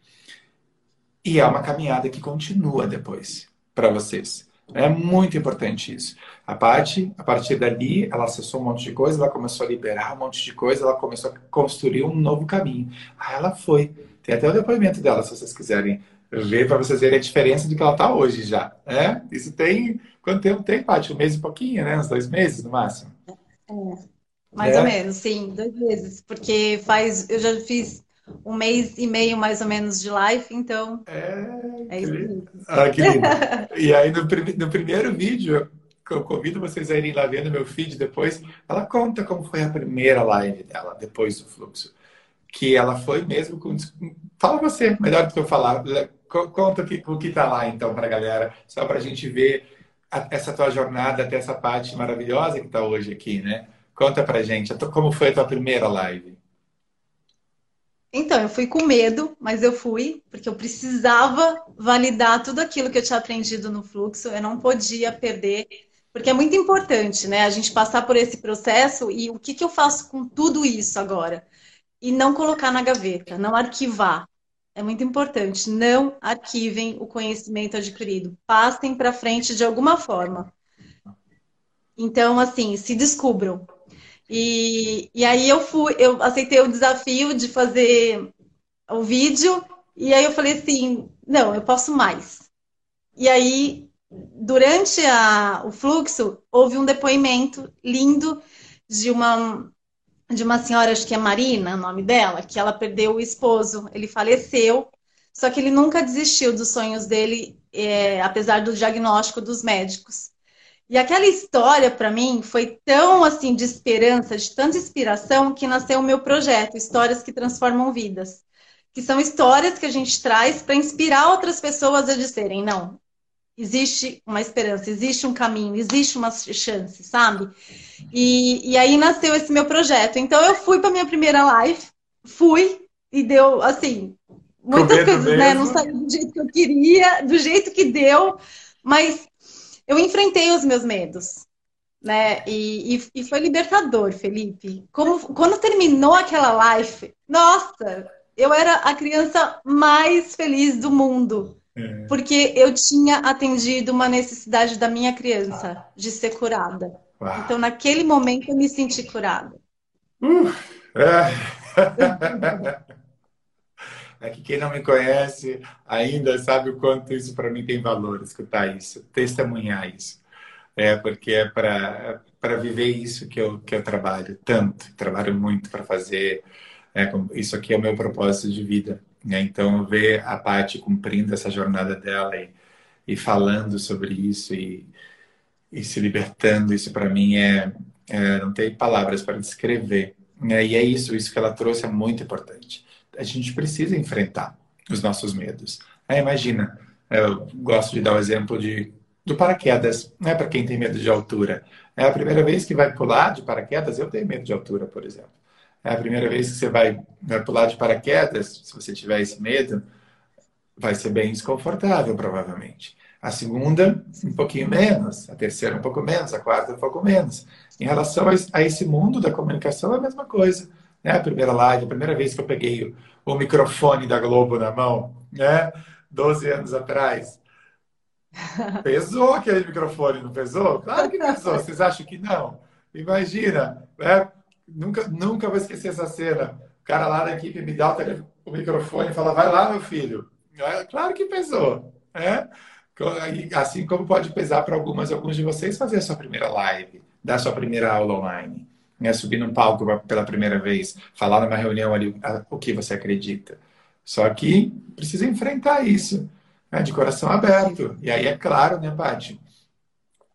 e é uma caminhada que continua depois para vocês. É muito importante isso. A Paty, a partir dali, ela acessou um monte de coisa, ela começou a liberar um monte de coisa, ela começou a construir um novo caminho. Aí ela foi. Tem até o depoimento dela, se vocês quiserem ver, para vocês verem a diferença do que ela está hoje já. É? Isso tem. Quanto tempo tem, Paty? Um mês e pouquinho, né? Uns dois meses no máximo. É. Mais é? ou menos, sim, dois meses. Porque faz. Eu já fiz um mês e meio mais ou menos de live, então. É, é isso. Ah, que lindo. e aí no, no primeiro vídeo, eu convido vocês a irem lá vendo meu feed depois. Ela conta como foi a primeira live dela, depois do fluxo. Que ela foi mesmo com. Fala você, melhor do que eu falar. Conta o que, o que tá lá então pra galera, só pra gente ver essa tua jornada até essa parte maravilhosa que tá hoje aqui, né? Conta pra gente, como foi a tua primeira live? Então, eu fui com medo, mas eu fui, porque eu precisava validar tudo aquilo que eu tinha aprendido no fluxo, eu não podia perder, porque é muito importante, né, a gente passar por esse processo e o que, que eu faço com tudo isso agora? E não colocar na gaveta, não arquivar. É muito importante, não arquivem o conhecimento adquirido, passem para frente de alguma forma. Então, assim, se descubram, e, e aí eu fui, eu aceitei o desafio de fazer o vídeo, e aí eu falei assim, não, eu posso mais. E aí, durante a, o fluxo, houve um depoimento lindo de uma de uma senhora, acho que é Marina, o nome dela, que ela perdeu o esposo, ele faleceu, só que ele nunca desistiu dos sonhos dele, é, apesar do diagnóstico dos médicos. E aquela história, para mim, foi tão assim de esperança, de tanta inspiração, que nasceu o meu projeto, Histórias que Transformam Vidas. Que são histórias que a gente traz para inspirar outras pessoas a dizerem: não, existe uma esperança, existe um caminho, existe uma chance, sabe? E, e aí nasceu esse meu projeto. Então eu fui para minha primeira live, fui e deu assim muitas coisas, mesmo. né? Não saiu do jeito que eu queria, do jeito que deu, mas eu enfrentei os meus medos, né? E, e, e foi libertador, Felipe. Como, quando terminou aquela live, nossa, eu era a criança mais feliz do mundo. É. Porque eu tinha atendido uma necessidade da minha criança de ser curada. Uau. Então, naquele momento, eu me senti curada. Uh, é. [LAUGHS] é que quem não me conhece ainda sabe o quanto isso para mim tem valor, escutar isso, testemunhar isso. É, porque é para viver isso que eu, que eu trabalho tanto, trabalho muito para fazer. É, isso aqui é o meu propósito de vida. Né? Então, ver a Paty cumprindo essa jornada dela e, e falando sobre isso e, e se libertando, isso para mim é, é, não tem palavras para descrever. Né? E é isso, isso que ela trouxe é muito importante. A gente precisa enfrentar os nossos medos. É, imagina, eu gosto de dar o exemplo de, do paraquedas, né? para quem tem medo de altura. É a primeira vez que vai pular de paraquedas, eu tenho medo de altura, por exemplo é a primeira vez que você vai, vai pular de paraquedas, se você tiver esse medo, vai ser bem desconfortável, provavelmente. A segunda, um pouquinho menos. A terceira, um pouco menos. A quarta, um pouco menos. Em relação a esse mundo da comunicação, é a mesma coisa. Né? A primeira live, a primeira vez que eu peguei o microfone da Globo na mão, né? 12 anos atrás. [LAUGHS] Pesou aquele microfone, não pesou? Claro que pesou. Vocês acham que não? Imagina, né? Nunca, nunca vou esquecer essa cena. O cara lá da equipe me dá o, microfone e fala: vai lá, meu filho. É, claro que pesou. Né? Assim como pode pesar para algumas, alguns de vocês fazer a sua primeira live, dar a sua primeira aula online, né? subir num palco pela primeira vez, falar numa reunião ali o que você acredita. Só que precisa enfrentar isso, né? de coração aberto. E aí é claro, né, Paty,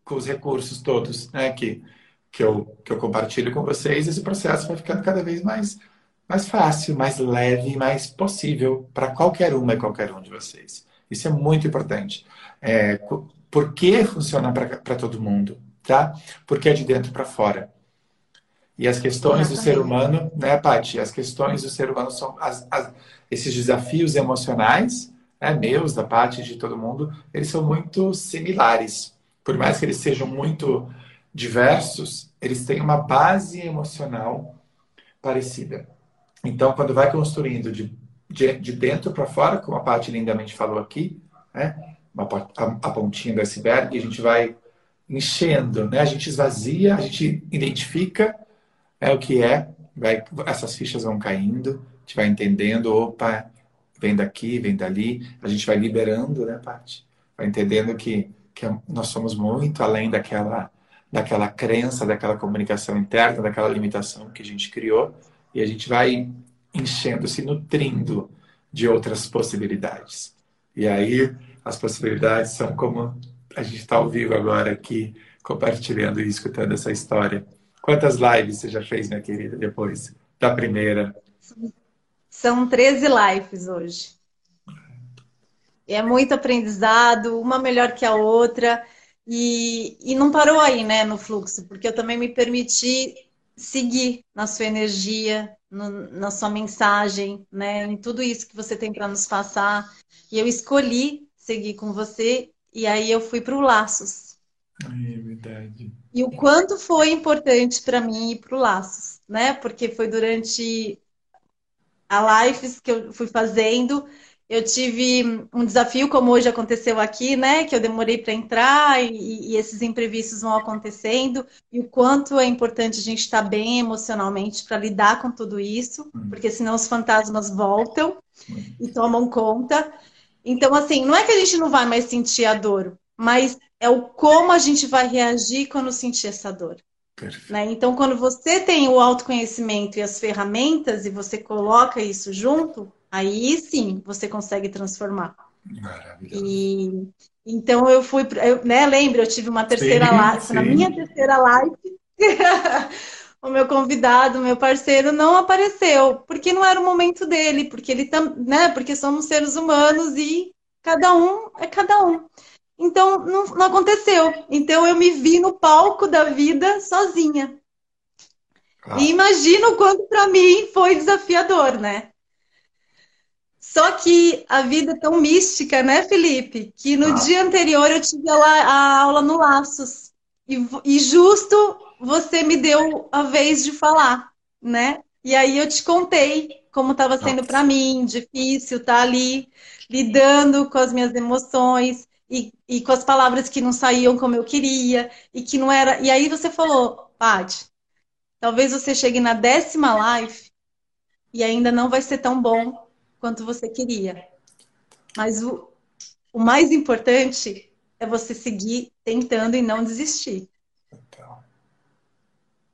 com os recursos todos né, que que eu, que eu compartilho com vocês, esse processo vai ficando cada vez mais, mais fácil, mais leve, mais possível para qualquer uma e qualquer um de vocês. Isso é muito importante. É, por que funciona para todo mundo? Tá? Porque é de dentro para fora. E as questões do ser humano, né, Paty? As questões do ser humano são as, as, esses desafios emocionais, né, meus, da Paty, de todo mundo, eles são muito similares. Por mais que eles sejam muito diversos, eles têm uma base emocional parecida. Então, quando vai construindo de, de, de dentro para fora, como a parte lindamente falou aqui, né? A, a pontinha do iceberg, a gente vai enchendo, né? A gente esvazia, a gente identifica é o que é, vai, essas fichas vão caindo, a gente vai entendendo, opa, vem daqui, vem dali, a gente vai liberando, né, Paty? Vai entendendo que, que nós somos muito além daquela daquela crença, daquela comunicação interna, daquela limitação que a gente criou, e a gente vai enchendo, se nutrindo de outras possibilidades. E aí as possibilidades são como a gente está ao vivo agora aqui, compartilhando e escutando essa história. Quantas lives você já fez, minha querida, depois da primeira? São 13 lives hoje. É muito aprendizado, uma melhor que a outra. E, e não parou aí, né, no fluxo, porque eu também me permiti seguir na sua energia, no, na sua mensagem, né, em tudo isso que você tem para nos passar. E eu escolhi seguir com você, e aí eu fui para o Laços. É verdade. E o quanto foi importante para mim ir para o Laços, né? Porque foi durante a lives que eu fui fazendo eu tive um desafio, como hoje aconteceu aqui, né? Que eu demorei para entrar e, e, esses imprevistos vão acontecendo, e o quanto é importante a gente estar bem emocionalmente para lidar com tudo isso, hum. porque senão os fantasmas voltam e tomam conta. Então, assim, não é que a gente não vai mais sentir a dor, mas é o como a gente vai reagir quando sentir essa dor. Né? Então, quando você tem o autoconhecimento e as ferramentas e você coloca isso junto, Aí sim você consegue transformar. Maravilhoso. E então eu fui, eu, né? Lembra, eu tive uma terceira sim, live, sim. na minha terceira live, [LAUGHS] o meu convidado, meu parceiro, não apareceu, porque não era o momento dele, porque ele tam, né? Porque somos seres humanos e cada um é cada um. Então não, não aconteceu. Então eu me vi no palco da vida sozinha. Ah. E imagino o quanto para mim foi desafiador, né? Só que a vida é tão mística, né, Felipe? Que no ah. dia anterior eu tive a, a aula no Laços. E, e, justo você me deu a vez de falar, né? E aí eu te contei como estava sendo para mim, difícil estar tá ali lidando com as minhas emoções e, e, com as palavras que não saíam como eu queria e que não era. E aí você falou, Paty, talvez você chegue na décima live e ainda não vai ser tão bom quanto você queria. Mas o, o mais importante é você seguir tentando e não desistir.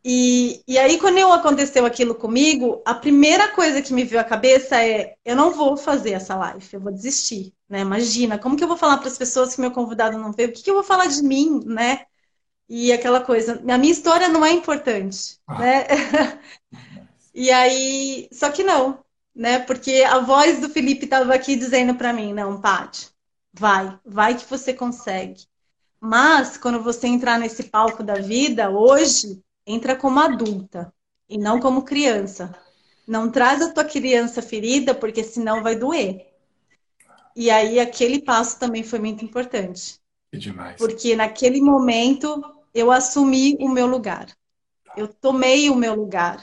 E, e aí, quando aconteceu aquilo comigo, a primeira coisa que me veio à cabeça é: eu não vou fazer essa live, eu vou desistir. Né? Imagina, como que eu vou falar para as pessoas que meu convidado não veio? O que, que eu vou falar de mim, né? E aquela coisa, a minha história não é importante, ah. né? [LAUGHS] e aí, só que não, né? Porque a voz do Felipe estava aqui dizendo para mim, não, Paty, vai, vai que você consegue. Mas quando você entrar nesse palco da vida hoje, entra como adulta e não como criança. Não traz a tua criança ferida, porque senão vai doer. E aí aquele passo também foi muito importante. Que demais. Porque naquele momento eu assumi o meu lugar. Eu tomei o meu lugar.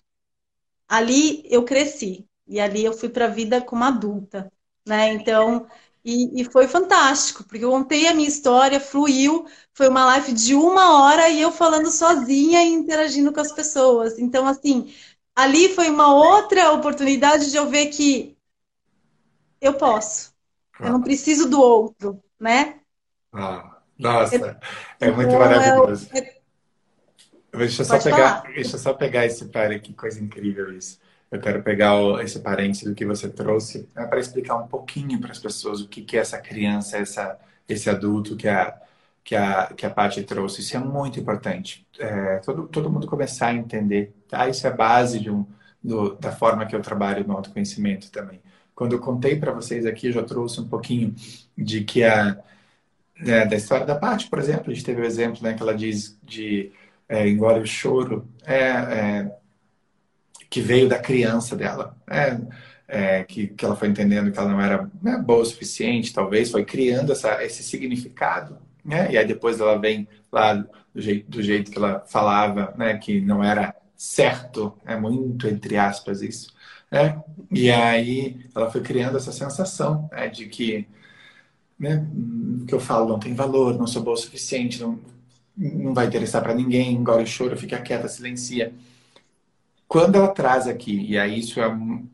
Ali eu cresci e ali eu fui para a vida como adulta, né? Então e, e, foi fantástico, porque eu contei a minha história, fluiu, foi uma live de uma hora e eu falando sozinha e interagindo com as pessoas. Então, assim, ali foi uma outra oportunidade de eu ver que eu posso. Eu não preciso do outro, né? Ah, nossa, é, muito então, maravilhoso. É... Deixa eu, só pegar, deixa eu só pegar esse par que coisa incrível isso. Eu quero pegar o, esse parente do que você trouxe né, para explicar um pouquinho para as pessoas o que, que é essa criança, essa, esse adulto que a, que a, que a Paty trouxe. Isso é muito importante. É, todo, todo mundo começar a entender. Tá? Isso é a base de um, do, da forma que eu trabalho no autoconhecimento também. Quando eu contei para vocês aqui, eu já trouxe um pouquinho de que a, né, da história da Paty, por exemplo. A gente teve o exemplo né, que ela diz de é, engole o choro. É, é que veio da criança dela. É, é, que, que ela foi entendendo que ela não era né, boa o suficiente, talvez, foi criando essa, esse significado. Né? E aí depois ela vem lá do jeito, do jeito que ela falava, né, que não era certo, é muito entre aspas isso. Né? E aí ela foi criando essa sensação né, de que né, o que eu falo não tem valor, não sou boa o suficiente, não, não vai interessar para ninguém, engole o choro, fica quieta, silencia. Quando ela traz aqui, e aí isso é um,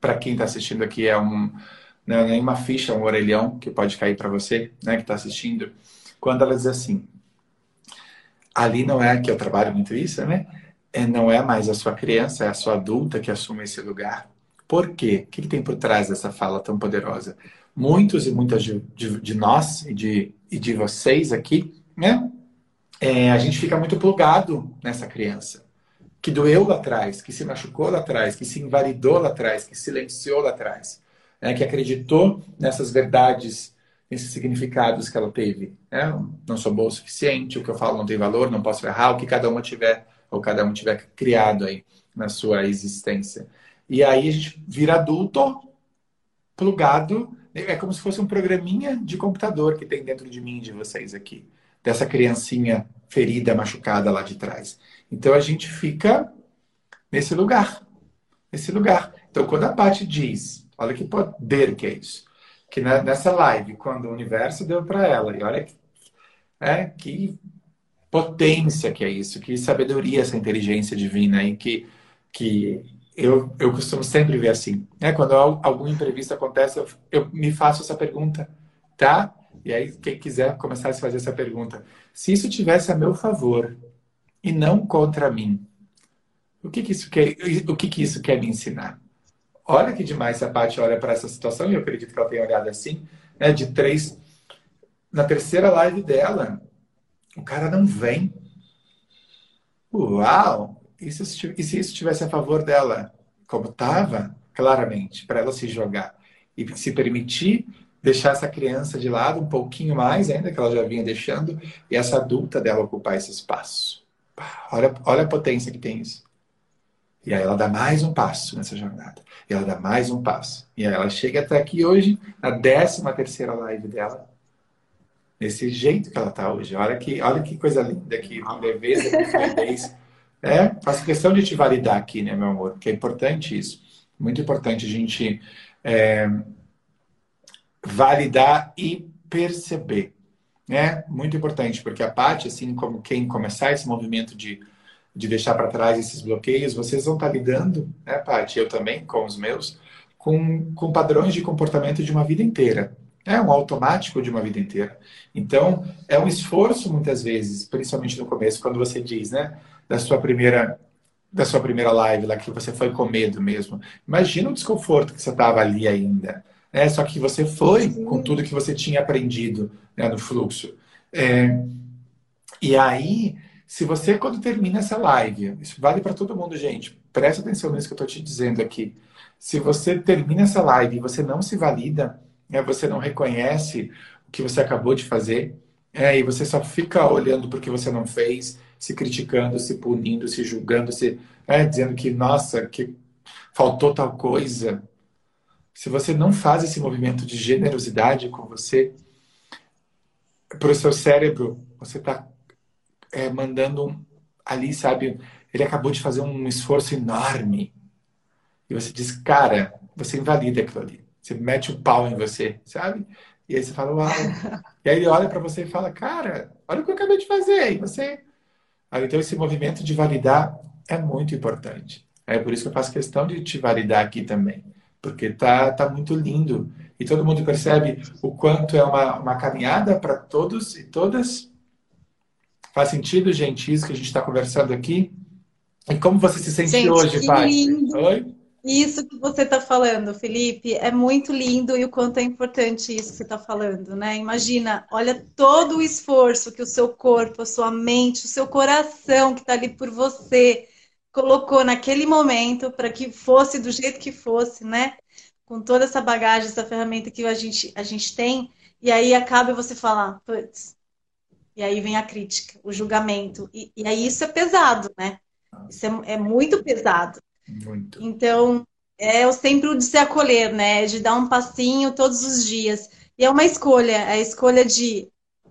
para quem está assistindo aqui, é um, não é uma ficha, um orelhão que pode cair para você, né, que está assistindo. Quando ela diz assim, ali não é que eu trabalho muito isso, né? É, não é mais a sua criança, é a sua adulta que assume esse lugar. Por quê? O que, que tem por trás dessa fala tão poderosa? Muitos e muitas de, de, de nós e de, e de vocês aqui, né? É, a gente fica muito plugado nessa criança que doeu lá atrás, que se machucou lá atrás, que se invalidou lá atrás, que silenciou lá atrás, né? que acreditou nessas verdades, nesses significados que ela teve. Né? Não sou bom o suficiente, o que eu falo não tem valor, não posso errar, o que cada uma tiver, ou cada um tiver criado aí na sua existência. E aí a gente vira adulto, plugado, é como se fosse um programinha de computador que tem dentro de mim, de vocês aqui, dessa criancinha ferida, machucada lá de trás. Então a gente fica nesse lugar. Nesse lugar. Então quando a Paty diz, olha que poder que é isso, que nessa live, quando o universo deu para ela, e olha que, é, que potência que é isso, que sabedoria essa inteligência divina aí, que, que eu, eu costumo sempre ver assim. Né? Quando algum imprevisto acontece, eu, eu me faço essa pergunta, tá? E aí, quem quiser começar a se fazer essa pergunta. Se isso tivesse a meu favor, e não contra mim. O que, que isso quer, o que, que isso quer me ensinar? Olha que demais a Paty olha para essa situação, e eu acredito que ela tenha olhado assim, né, de três. Na terceira live dela, o cara não vem. Uau! E se, e se isso estivesse a favor dela? Como estava, claramente, para ela se jogar e se permitir deixar essa criança de lado um pouquinho mais, ainda que ela já vinha deixando, e essa adulta dela ocupar esse espaço. Olha, olha a potência que tem isso. E aí ela dá mais um passo nessa jornada. E ela dá mais um passo. E aí ela chega até aqui hoje, na 13 terceira live dela. Desse jeito que ela está hoje. Olha que, olha que coisa linda, que leveza, que fluidez. [LAUGHS] É, faço questão de te validar aqui, né, meu amor? Porque é importante isso. Muito importante a gente é, validar e perceber. Né? Muito importante, porque a parte, assim como quem começar esse movimento de, de deixar para trás esses bloqueios, vocês vão estar tá lidando, né, Paty? Eu também, com os meus, com, com padrões de comportamento de uma vida inteira. É um automático de uma vida inteira. Então, é um esforço muitas vezes, principalmente no começo, quando você diz, né, da sua primeira da sua primeira live lá que você foi com medo mesmo. Imagina o desconforto que você estava ali ainda. Né? Só que você foi com tudo que você tinha aprendido né, no fluxo. É, e aí, se você, quando termina essa live, isso vale para todo mundo, gente, presta atenção nisso que eu estou te dizendo aqui. Se você termina essa live e você não se valida, né, você não reconhece o que você acabou de fazer, é, e você só fica olhando para o que você não fez, se criticando, se punindo, se julgando, se é, dizendo que, nossa, que faltou tal coisa, se você não faz esse movimento de generosidade com você, para o seu cérebro, você está é, mandando um, ali, sabe? Ele acabou de fazer um esforço enorme. E você diz, cara, você invalida aquilo ali. Você mete o pau em você, sabe? E aí você fala, uau. e aí ele olha para você e fala, cara, olha o que eu acabei de fazer. E você. Então, esse movimento de validar é muito importante. É por isso que eu faço questão de te validar aqui também porque tá, tá muito lindo. E todo mundo percebe o quanto é uma, uma caminhada para todos e todas. Faz sentido, gente, isso que a gente está conversando aqui? E como você se sente gente, hoje, pai? Oi? Isso que você está falando, Felipe, é muito lindo e o quanto é importante isso que você está falando, né? Imagina, olha todo o esforço que o seu corpo, a sua mente, o seu coração que está ali por você, colocou naquele momento para que fosse do jeito que fosse, né? Com toda essa bagagem, essa ferramenta que a gente, a gente tem, e aí acaba você falar, putz, e aí vem a crítica, o julgamento, e, e aí isso é pesado, né? Isso é, é muito pesado. Muito. Então, é o sempre de se acolher, né? De dar um passinho todos os dias. E é uma escolha, é a escolha de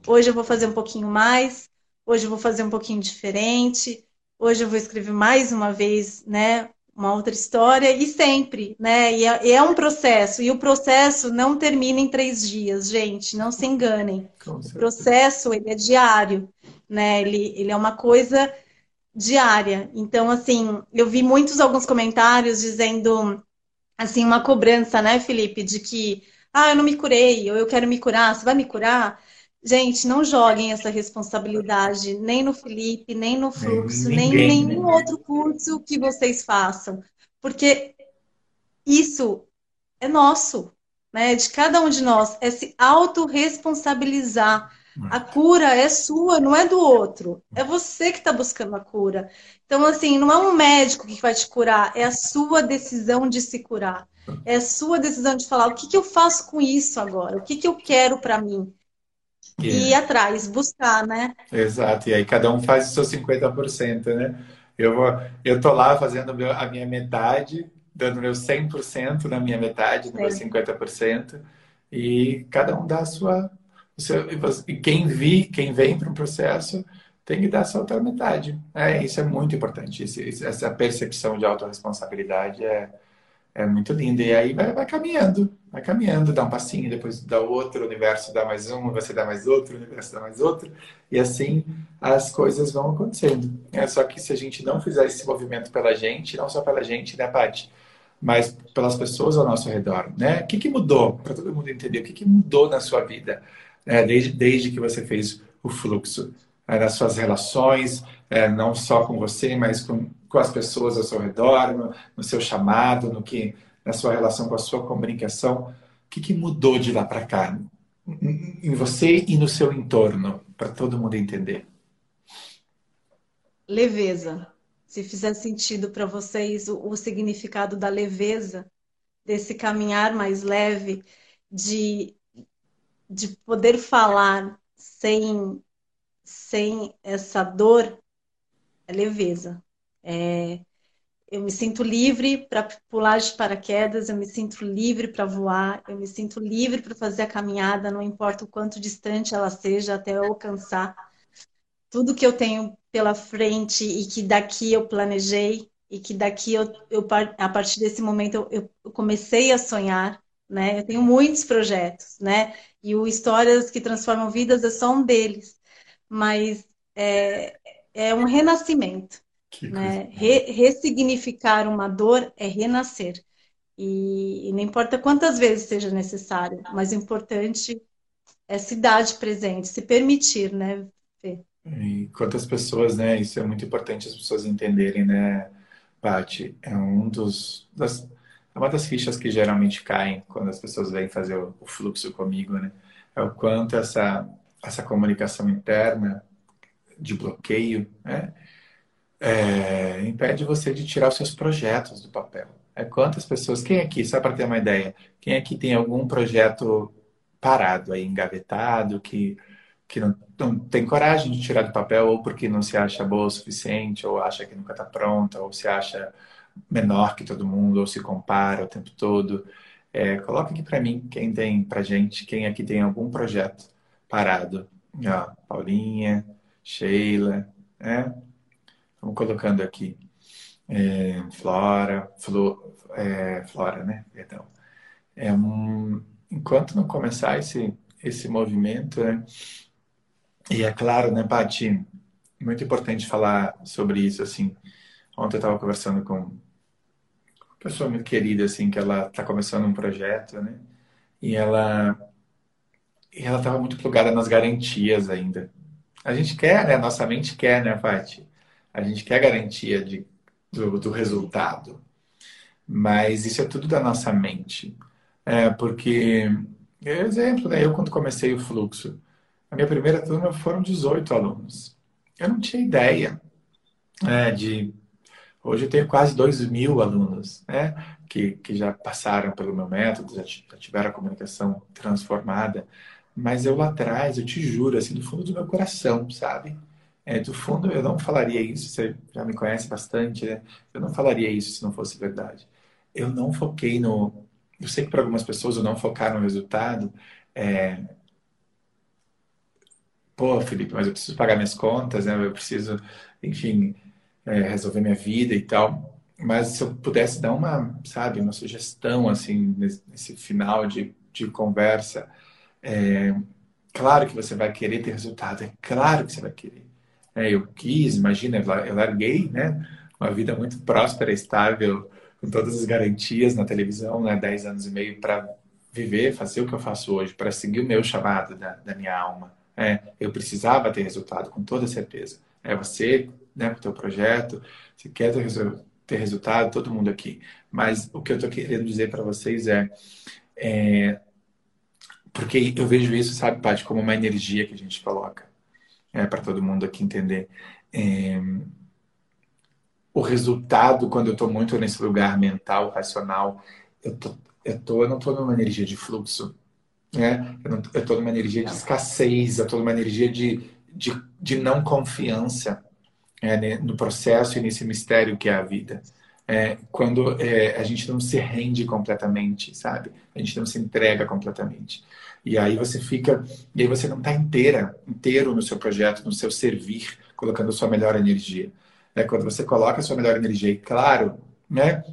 hoje eu vou fazer um pouquinho mais, hoje eu vou fazer um pouquinho diferente, Hoje eu vou escrever mais uma vez, né? Uma outra história e sempre, né? E é, é um processo. E o processo não termina em três dias, gente. Não se enganem. O processo ele é diário, né? Ele, ele é uma coisa diária. Então, assim, eu vi muitos alguns comentários dizendo assim uma cobrança, né, Felipe, de que ah, eu não me curei, ou eu quero me curar, você vai me curar? Gente, não joguem essa responsabilidade nem no Felipe, nem no Fluxo, nem em nenhum outro curso que vocês façam. Porque isso é nosso, né? De cada um de nós. É se autorresponsabilizar. A cura é sua, não é do outro. É você que está buscando a cura. Então, assim, não é um médico que vai te curar, é a sua decisão de se curar. É a sua decisão de falar o que, que eu faço com isso agora, o que, que eu quero para mim. E ir atrás, buscar, né? Exato, e aí cada um faz o seu 50%, né? Eu, vou, eu tô lá fazendo a minha metade, dando meu 100% na minha metade, no meu 50%, e cada um dá a sua... Seu, e quem vi, quem vem para um processo tem que dar a sua outra metade. É, isso é muito importante, essa percepção de autorresponsabilidade é, é muito lindo. E aí vai, vai, caminhando, vai caminhando, dá um passinho, depois dá outro, o universo dá mais um, você dá mais outro, o universo dá mais outro. E assim as coisas vão acontecendo. É só que se a gente não fizer esse movimento pela gente, não só pela gente, né, Paty? Mas pelas pessoas ao nosso redor, né? O que, que mudou? Para todo mundo entender, o que, que mudou na sua vida né? desde, desde que você fez o fluxo? É, nas suas relações, é, não só com você, mas com com as pessoas ao seu redor, no, no seu chamado, no que na sua relação com a sua comunicação. O que, que mudou de lá para cá? Em você e no seu entorno, para todo mundo entender. Leveza. Se fizer sentido para vocês o, o significado da leveza, desse caminhar mais leve, de, de poder falar sem, sem essa dor, é leveza. É, eu me sinto livre para pular de paraquedas, eu me sinto livre para voar, eu me sinto livre para fazer a caminhada, não importa o quanto distante ela seja, até eu alcançar tudo que eu tenho pela frente e que daqui eu planejei e que daqui eu, eu a partir desse momento eu, eu, comecei a sonhar, né? Eu tenho muitos projetos, né? E o Histórias que Transformam Vidas é só um deles, mas é, é um renascimento, né? Re, ressignificar uma dor é renascer. E, e não importa quantas vezes seja necessário, mas o importante é se dar de presente, se permitir, né? Fê? E quantas pessoas, né? Isso é muito importante as pessoas entenderem, né? Paty, é um dos das, é uma das fichas que geralmente caem quando as pessoas vêm fazer o, o fluxo comigo, né? É o quanto essa essa comunicação interna de bloqueio, né? É, impede você de tirar os seus projetos do papel. É quantas pessoas, quem aqui, só para ter uma ideia, quem aqui tem algum projeto parado aí, engavetado, que que não, não, tem coragem de tirar do papel, ou porque não se acha boa o suficiente, ou acha que nunca está pronta, ou se acha menor que todo mundo, ou se compara o tempo todo. É, coloca aqui para mim, quem tem, para gente, quem aqui tem algum projeto parado. Ó, Paulinha, Sheila, né? Vamos colocando aqui. É, Flora, Flo, é, Flora, né? Perdão. É um, enquanto não começar esse, esse movimento, né? E é claro, né, Paty, muito importante falar sobre isso, assim. Ontem eu estava conversando com uma pessoa muito querida, assim, que ela está começando um projeto, né? E ela e ela estava muito plugada nas garantias ainda. A gente quer, né? Nossa mente quer, né, Paty? A gente quer garantia de, do, do resultado. Mas isso é tudo da nossa mente. É, porque, exemplo, né? Eu quando comecei o fluxo, a minha primeira turma foram 18 alunos. Eu não tinha ideia né, de. Hoje eu tenho quase 2 mil alunos né, que, que já passaram pelo meu método, já, tiveram a comunicação transformada. Mas eu lá atrás, eu te juro, assim, do fundo do meu coração, sabe? É, do fundo eu não falaria isso, você já me conhece bastante, né? Eu não falaria isso se não fosse verdade. Eu não foquei no. Eu sei que para algumas pessoas eu não focar no resultado é, pô, Felipe, mas eu preciso pagar minhas contas, né? Eu preciso, enfim, é, resolver minha vida e tal. Mas se eu pudesse dar uma, sabe, uma sugestão, assim, nesse, final de, de conversa, é, claro que você vai querer ter resultado, é claro que você vai querer. É, eu quis, imagina, eu larguei, né? Uma vida muito próspera, estável, com todas as garantias na televisão, né? Dez anos e meio para viver, fazer o que eu faço hoje, para seguir o meu chamado da, da minha alma. É, eu precisava ter resultado, com toda certeza. É você, né, com o teu projeto, você quer ter, ter resultado, todo mundo aqui. Mas o que eu estou querendo dizer para vocês é, é, porque eu vejo isso, sabe, Paty, como uma energia que a gente coloca, é, para todo mundo aqui entender. É, o resultado, quando eu estou muito nesse lugar mental, racional, eu, tô, eu, tô, eu não estou numa energia de fluxo, né? Eu estou numa energia de escassez, eu estou numa energia de, de, de não confiança é, né? no processo e nesse mistério que é a vida. É, quando é, a gente não se rende completamente, sabe? A gente não se entrega completamente. E aí você fica, e aí você não está inteira, inteiro no seu projeto, no seu servir, colocando a sua melhor energia. É, quando você coloca a sua melhor energia, e claro, né?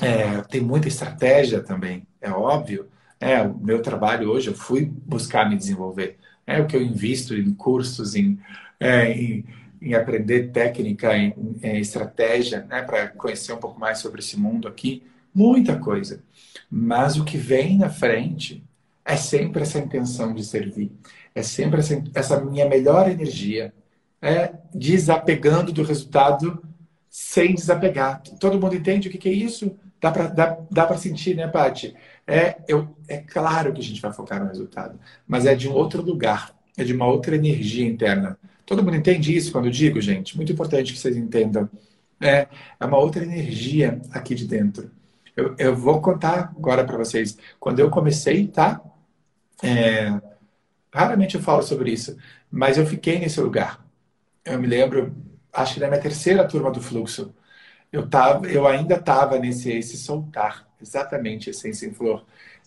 É, tem muita estratégia também, é óbvio, é, o meu trabalho hoje, eu fui buscar me desenvolver. É o que eu invisto em cursos, em, é, em, em, aprender técnica, em, em estratégia, né, para conhecer um pouco mais sobre esse mundo aqui. Muita coisa. Mas o que vem na frente é sempre essa intenção de servir. É sempre essa, essa minha melhor energia. É desapegando do resultado sem desapegar. Todo mundo entende o que, que é isso? Dá para dá, dá sentir, né, Paty? É, eu, é claro que a gente vai focar no resultado, mas é de um outro lugar, é de uma outra energia interna. Todo mundo entende isso quando eu digo, gente? Muito importante que vocês entendam. É, é uma outra energia aqui de dentro. Eu, eu vou contar agora para vocês. Quando eu comecei, tá? É, raramente eu falo sobre isso, mas eu fiquei nesse lugar. Eu me lembro, acho que na minha terceira turma do fluxo, eu, tava, eu ainda estava nesse esse soltar exatamente essência em flor.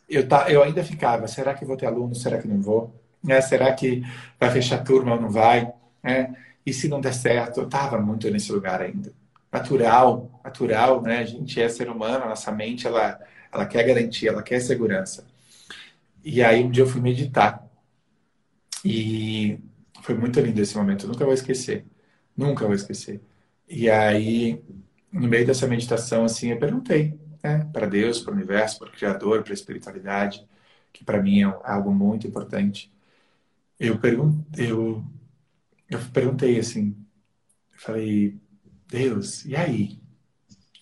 Eu, tá, eu ainda ficava, será que vou ter aluno, será que não vou? É, será que vai fechar turma ou não vai? É, e se não der certo, eu estava muito nesse lugar ainda. natural, natural, né? A gente é ser humano, a nossa mente, ela, ela quer garantia, ela quer segurança. E aí um dia eu fui meditar. E foi muito lindo esse momento, eu nunca vou esquecer. Nunca vou esquecer. E aí, no meio dessa meditação, assim, eu perguntei, né, para Deus, para o universo, para o Criador, para a espiritualidade, que para mim é algo muito importante. Eu, pergun eu, eu perguntei assim, eu falei, Deus, e aí?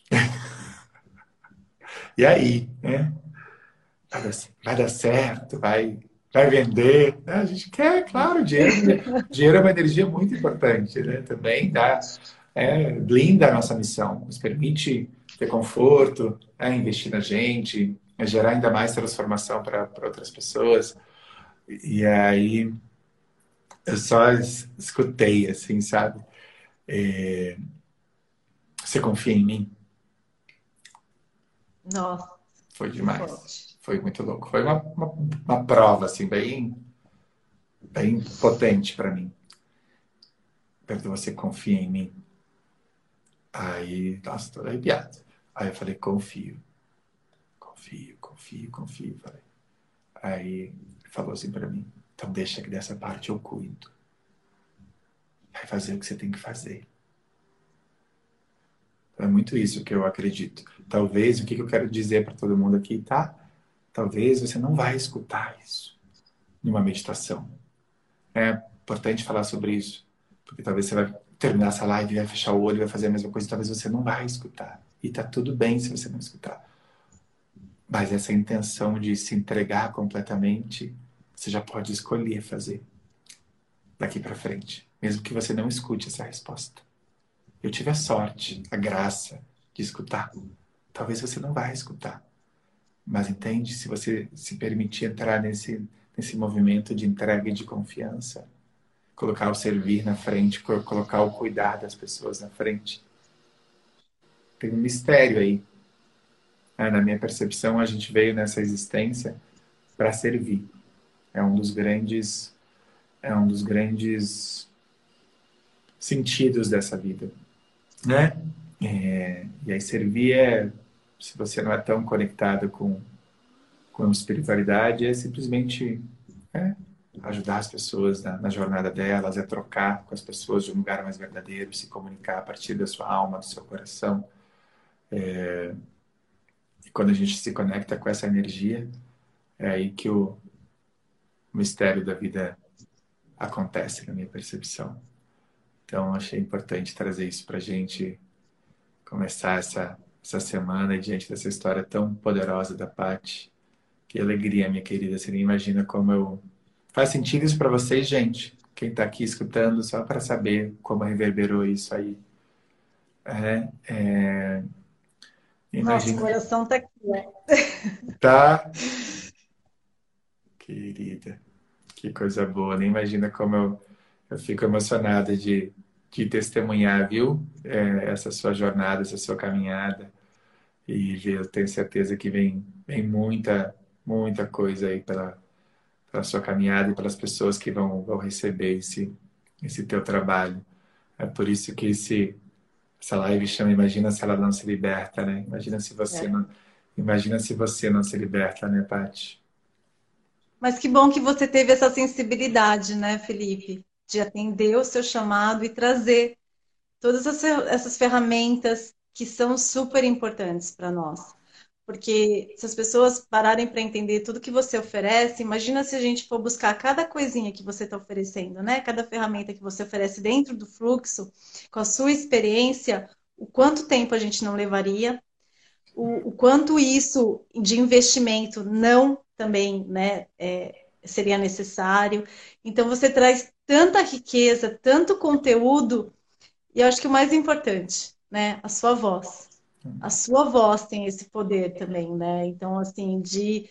[LAUGHS] e aí, né? Vai dar, certo, vai, vai vender. Né? A gente quer, claro, dinheiro, dinheiro é uma energia muito importante, né? Também dá, é, blinda a nossa missão, nos permite ter conforto, é, investir na gente, é gerar ainda mais transformação para outras pessoas. E aí eu só escutei, assim, sabe? É, você confia em mim? Nossa. Foi demais. Foi muito louco. Foi uma, uma, uma prova, assim, bem, bem potente para mim. Perguntou, você confia em mim? Aí, nossa, tô arrepiado. Aí eu falei, confio. Confio, confio, confio. Falei. Aí ele falou assim para mim, então deixa que dessa parte eu cuido. Vai fazer o que você tem que fazer. É muito isso que eu acredito. Talvez, o que eu quero dizer para todo mundo aqui, tá? Talvez você não vai escutar isso numa meditação. É importante falar sobre isso, porque talvez você vai terminar essa live, vai fechar o olho, vai fazer a mesma coisa, talvez você não vai escutar. E tá tudo bem se você não escutar. Mas essa intenção de se entregar completamente, você já pode escolher fazer daqui para frente, mesmo que você não escute essa resposta. Eu tive a sorte, a graça de escutar. Talvez você não vai escutar. Mas entende? Se você se permitir entrar nesse, nesse movimento de entrega e de confiança, colocar o servir na frente, colocar o cuidar das pessoas na frente, tem um mistério aí. É, na minha percepção, a gente veio nessa existência para servir. É um dos grandes, é um dos grandes sentidos dessa vida né? É, e aí servir é, se você não é tão conectado com, com espiritualidade, é simplesmente é, ajudar as pessoas na, na, jornada delas, é trocar com as pessoas de um lugar mais verdadeiro, se comunicar a partir da sua alma, do seu coração. É, e quando a gente se conecta com essa energia, é aí que o mistério da vida acontece, na minha percepção. Então, achei importante trazer isso para a gente começar essa, essa semana diante dessa história tão poderosa da Paty. Que alegria, minha querida. Você nem imagina como eu. Faz sentido isso para vocês, gente? Quem está aqui escutando, só para saber como reverberou isso aí. É, é... Imagina... Nosso coração está aqui, né? Tá. [LAUGHS] Querida, que coisa boa. Nem imagina como eu eu fico emocionada de, de testemunhar, viu? É, essa sua jornada, essa sua caminhada. E eu tenho certeza que vem, vem muita, muita coisa aí pela, pela sua caminhada e pelas pessoas que vão, vão receber esse, esse teu trabalho. É por isso que esse, essa live chama Imagina se ela não se liberta, né? Imagina se você é. não. Imagina se você não se liberta, né, Paty? Mas que bom que você teve essa sensibilidade, né, Felipe? de atender o seu chamado e trazer todas essas ferramentas que são super importantes para nós. Porque se as pessoas pararem para entender tudo que você oferece, imagina se a gente for buscar cada coisinha que você está oferecendo, né? Cada ferramenta que você oferece dentro do fluxo, com a sua experiência, o quanto tempo a gente não levaria, o, o quanto isso de investimento não também, né? É, seria necessário. Então você traz tanta riqueza, tanto conteúdo, e eu acho que o mais importante, né, a sua voz. A sua voz tem esse poder também, né? Então, assim, de,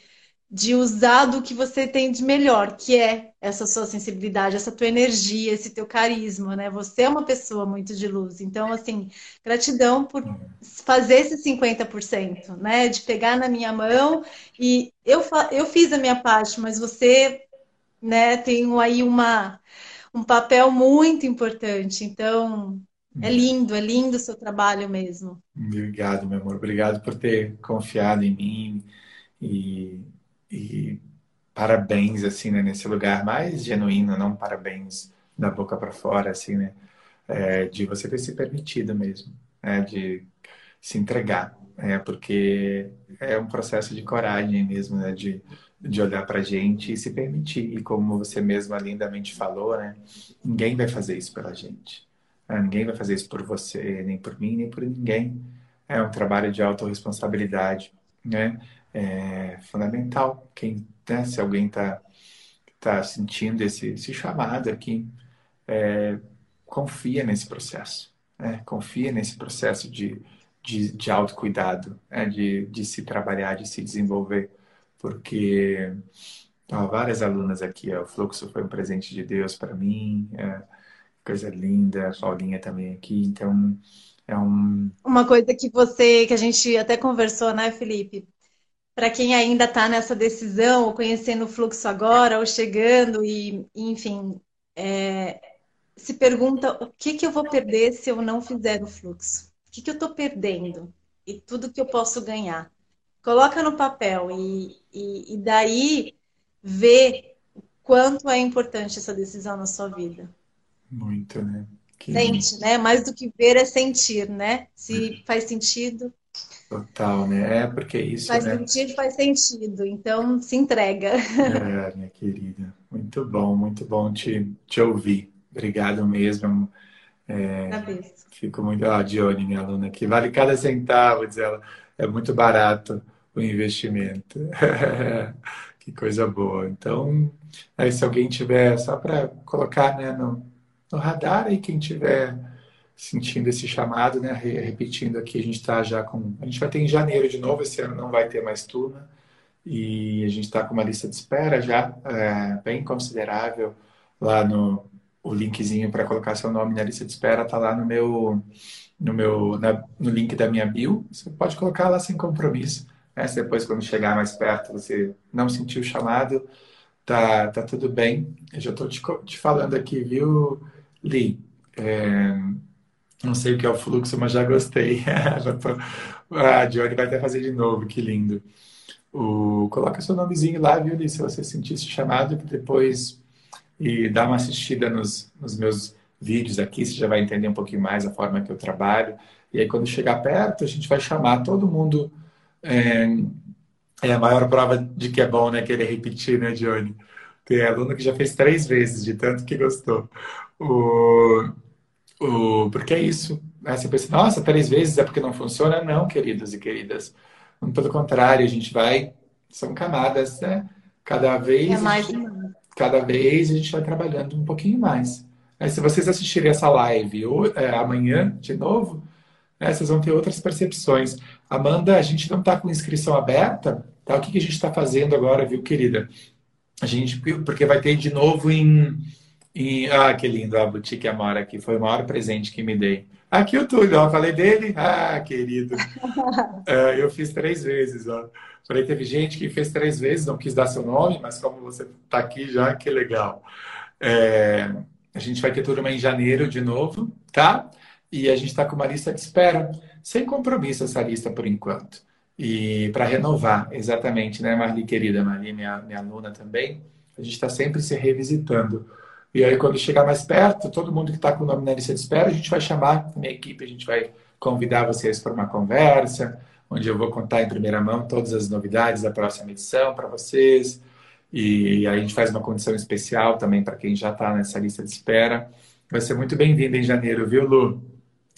de usar do que você tem de melhor, que é essa sua sensibilidade, essa tua energia, esse teu carisma, né? Você é uma pessoa muito de luz. Então, assim, gratidão por fazer esse 50%, né? De pegar na minha mão e eu, eu fiz a minha parte, mas você, né, tem aí uma um papel muito importante. Então, É lindo, é lindo o seu trabalho mesmo. Obrigado, meu amor. Obrigado por ter confiado em mim e, e parabéns, assim, né, nesse lugar mais genuíno, não parabéns da boca para fora, assim, né? É, de você ter se permitido mesmo, né, de se entregar, né, porque é um processo de coragem mesmo, né, de, de olhar para gente e se permitir. E como você mesma lindamente falou, né, ninguém vai fazer isso pela gente. Né, ninguém vai fazer isso por você, nem por mim, nem por ninguém. É um trabalho de autorresponsabilidade, né? É fundamental. Quem, né, se alguém está tá sentindo esse, esse chamado aqui, é, confia nesse processo. Né? Confia nesse processo de, de, de autocuidado, né? de, de se trabalhar, de se desenvolver. Porque ó, várias alunas aqui, ó, o fluxo foi um presente de Deus para mim, é, coisa linda, a Paulinha também aqui, então é um... Uma coisa que você, que a gente até conversou, né, Felipe? Para quem ainda está nessa decisão, ou conhecendo o fluxo agora, ou chegando, e enfim, é, se pergunta o que, que eu vou perder se eu não fizer o fluxo? O que, que eu estou perdendo? E tudo que eu posso ganhar. Coloca no papel e, e, e daí vê quanto é importante essa decisão na sua vida. Muito, né? Que... Sente, né? Mais do que ver é sentir, né? Se faz sentido. Total, né? É porque isso. Faz né? sentido, faz sentido. Então se entrega. É, minha querida. Muito bom, muito bom te, te ouvir. Obrigado mesmo. É, fico muito. Ah, Dione, minha aluna aqui. Vale cada centavo, diz ela. É muito barato o investimento. [LAUGHS] que coisa boa. Então, aí, se alguém tiver, só para colocar né, no, no radar, aí quem tiver sentindo esse chamado, né, repetindo aqui, a gente está já com. A gente vai ter em janeiro de novo, esse ano não vai ter mais turma. E a gente está com uma lista de espera já é, bem considerável lá no, o linkzinho para colocar seu nome na lista de espera está lá no meu no meu na, no link da minha bio. Você pode colocar lá sem compromisso. Né? Depois quando chegar mais perto você não sentiu o chamado, tá tá tudo bem. Eu já estou te, te, falando aqui, viu, Li? É, não sei o que é o fluxo, mas já gostei. [LAUGHS] já tô, ah, a Johnny vai até fazer de novo, que lindo. O, coloca seu nomezinho lá, viu? Se você sentir esse chamado, depois e dá uma assistida nos, nos meus vídeos aqui, você já vai entender um pouquinho mais a forma que eu trabalho. E aí, quando chegar perto, a gente vai chamar todo mundo. É, é a maior prova de que é bom, né? Querer repetir, né, Johnny? Tem aluno que já fez três vezes, de tanto que gostou. O, o, porque é isso. Né? Você pensa, nossa, três vezes é porque não funciona? Não, queridos e queridas. Pelo contrário, a gente vai. São camadas, né? Cada vez. É mais gente, cada vez a gente vai trabalhando um pouquinho mais. Aí, se vocês assistirem essa live ou, é, amanhã, de novo, né, vocês vão ter outras percepções. Amanda, a gente não está com inscrição aberta, tá? O que, que a gente está fazendo agora, viu, querida? A gente, porque vai ter de novo em, em ah, que lindo, a Boutique Amora aqui, foi o maior presente que me dei. Aqui o Túlio, ó, falei dele, ah, querido. [LAUGHS] é, eu fiz três vezes, ó. Falei, teve gente que fez três vezes, não quis dar seu nome, mas como você está aqui já, que legal. É, a gente vai ter turma em janeiro de novo, tá? E a gente está com uma lista de espera, sem compromisso essa lista por enquanto. E para renovar, exatamente, né, Marli, querida, Marli, minha, minha aluna também, a gente está sempre se revisitando. E aí, quando chegar mais perto, todo mundo que está com o nome na lista de espera, a gente vai chamar a minha equipe, a gente vai convidar vocês para uma conversa, onde eu vou contar em primeira mão todas as novidades da próxima edição para vocês. E aí a gente faz uma condição especial também para quem já está nessa lista de espera. Vai ser muito bem-vindo em janeiro, viu, Lu?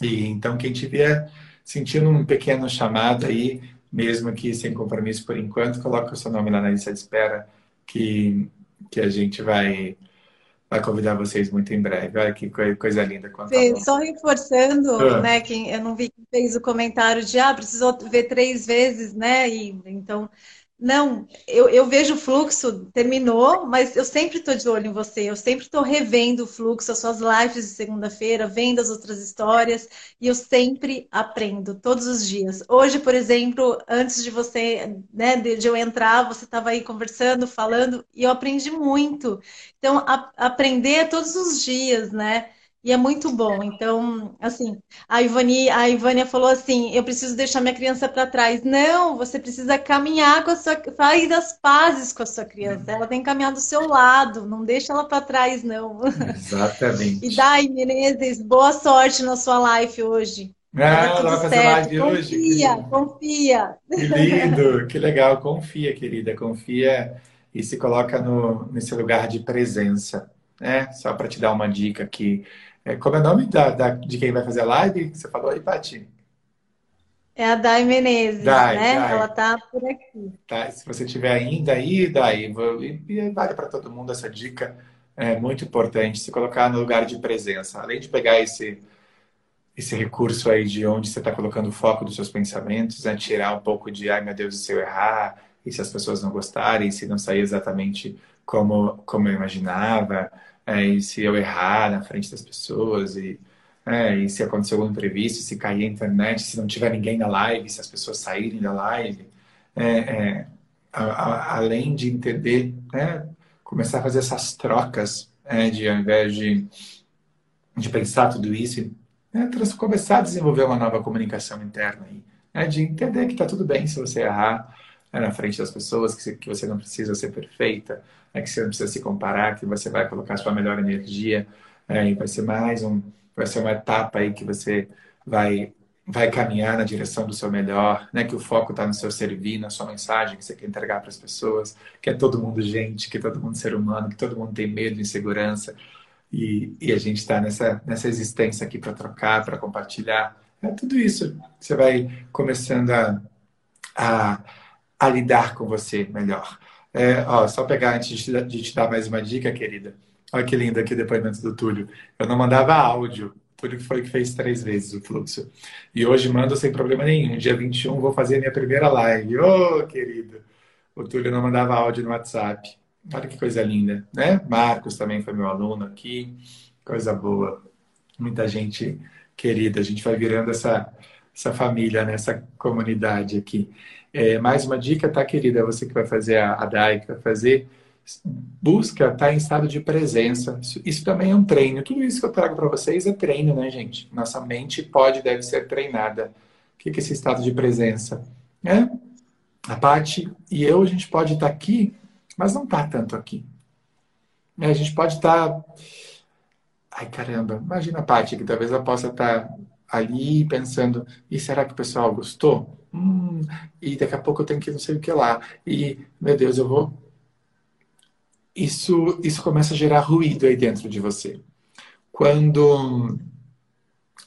E então, quem tiver sentindo um pequeno chamado aí, mesmo que sem compromisso por enquanto, coloque o seu nome lá na lista de espera, que, que a gente vai vai convidar vocês muito em breve. Olha que coisa linda. Sim, só reforçando, ah. né, quem eu não vi quem fez o comentário de ah, precisou ver três vezes, né? E, então, não, eu, eu vejo o fluxo, terminou, mas eu sempre estou de olho em você, eu sempre estou revendo o fluxo, as suas lives de segunda-feira, vendo as outras histórias, e eu sempre aprendo, todos os dias. Hoje, por exemplo, antes de você, né, de, de eu entrar, você estava aí conversando, falando, e eu aprendi muito. Então, a, aprender é todos os dias, né? E é muito bom. Então, assim, a Ivani, a Ivânia falou assim: eu preciso deixar minha criança para trás. Não, você precisa caminhar com a sua. Faz das pazes com a sua criança. Ela tem que caminhar do seu lado. Não deixa ela para trás, não. Exatamente. [LAUGHS] E Dai Menezes, boa sorte na sua live hoje. Ah, ela vai fazer certo. live confia, hoje. Confia, confia. Que lindo, que legal. Confia, querida. Confia e se coloca no, nesse lugar de presença. Né? Só para te dar uma dica aqui. É, como é o nome da, da, de quem vai fazer a live? Você falou aí, Paty? É a Dai Menezes, Dai, né? Dai. Ela tá por aqui. Tá, se você tiver ainda aí, Dai, e vale para todo mundo essa dica, é muito importante, se colocar no lugar de presença. Além de pegar esse, esse recurso aí de onde você está colocando o foco dos seus pensamentos, né? tirar um pouco de, ai meu Deus, e se eu errar, e se as pessoas não gostarem, se não sair exatamente como, como eu imaginava, é, e se eu errar na frente das pessoas, e, é, e se acontecer algum imprevisto, se cair a internet, se não tiver ninguém na live, se as pessoas saírem da live. É, é a, a, além de entender, né, começar a fazer essas trocas, é, de ao invés de, de pensar tudo isso, né, começar a desenvolver uma nova comunicação interna aí, né, de entender que está tudo bem se você errar, né, na frente das pessoas, que, que você não precisa ser perfeita, é que você não precisa se comparar, que você vai colocar sua melhor energia é, e vai ser mais um, vai ser uma etapa aí que você vai vai caminhar na direção do seu melhor, né? Que o foco está no seu servir, na sua mensagem que você quer entregar para as pessoas, que é todo mundo gente, que é todo mundo ser humano, que todo mundo tem medo, insegurança e, e a gente está nessa nessa existência aqui para trocar, para compartilhar, é tudo isso. Você vai começando a, a, a lidar com você melhor. É, ó, só pegar antes de te, dar mais uma dica, querida. Olha que lindo aqui o depoimento do Túlio. Eu não mandava áudio. Túlio foi que fez três vezes o fluxo. E hoje mando sem problema nenhum. Dia 21 vou fazer a minha primeira live. Ô, oh, querido. O Túlio não mandava áudio no WhatsApp. Olha que coisa linda, né? Marcos também foi meu aluno aqui. Coisa boa. Muita gente querida. A gente vai virando essa, essa família, né? essa comunidade aqui. É, mais uma dica, tá, querida? Você que vai fazer a, a DAI, que vai fazer, busca estar tá em estado de presença. Isso, isso, também é um treino. Tudo isso que eu trago para vocês é treino, né, gente? Nossa mente pode, deve ser treinada. O que é esse estado de presença? É? A Paty e eu, a gente pode estar tá aqui, mas não está tanto aqui. É, a gente pode estar. Tá... Ai, caramba, imagina a Paty, que talvez ela possa estar tá ali pensando: e será que o pessoal gostou? Hum, e daqui a pouco eu tenho que não sei o que lá. E, meu Deus, eu vou. Isso, isso começa a gerar ruído aí dentro de você. Quando,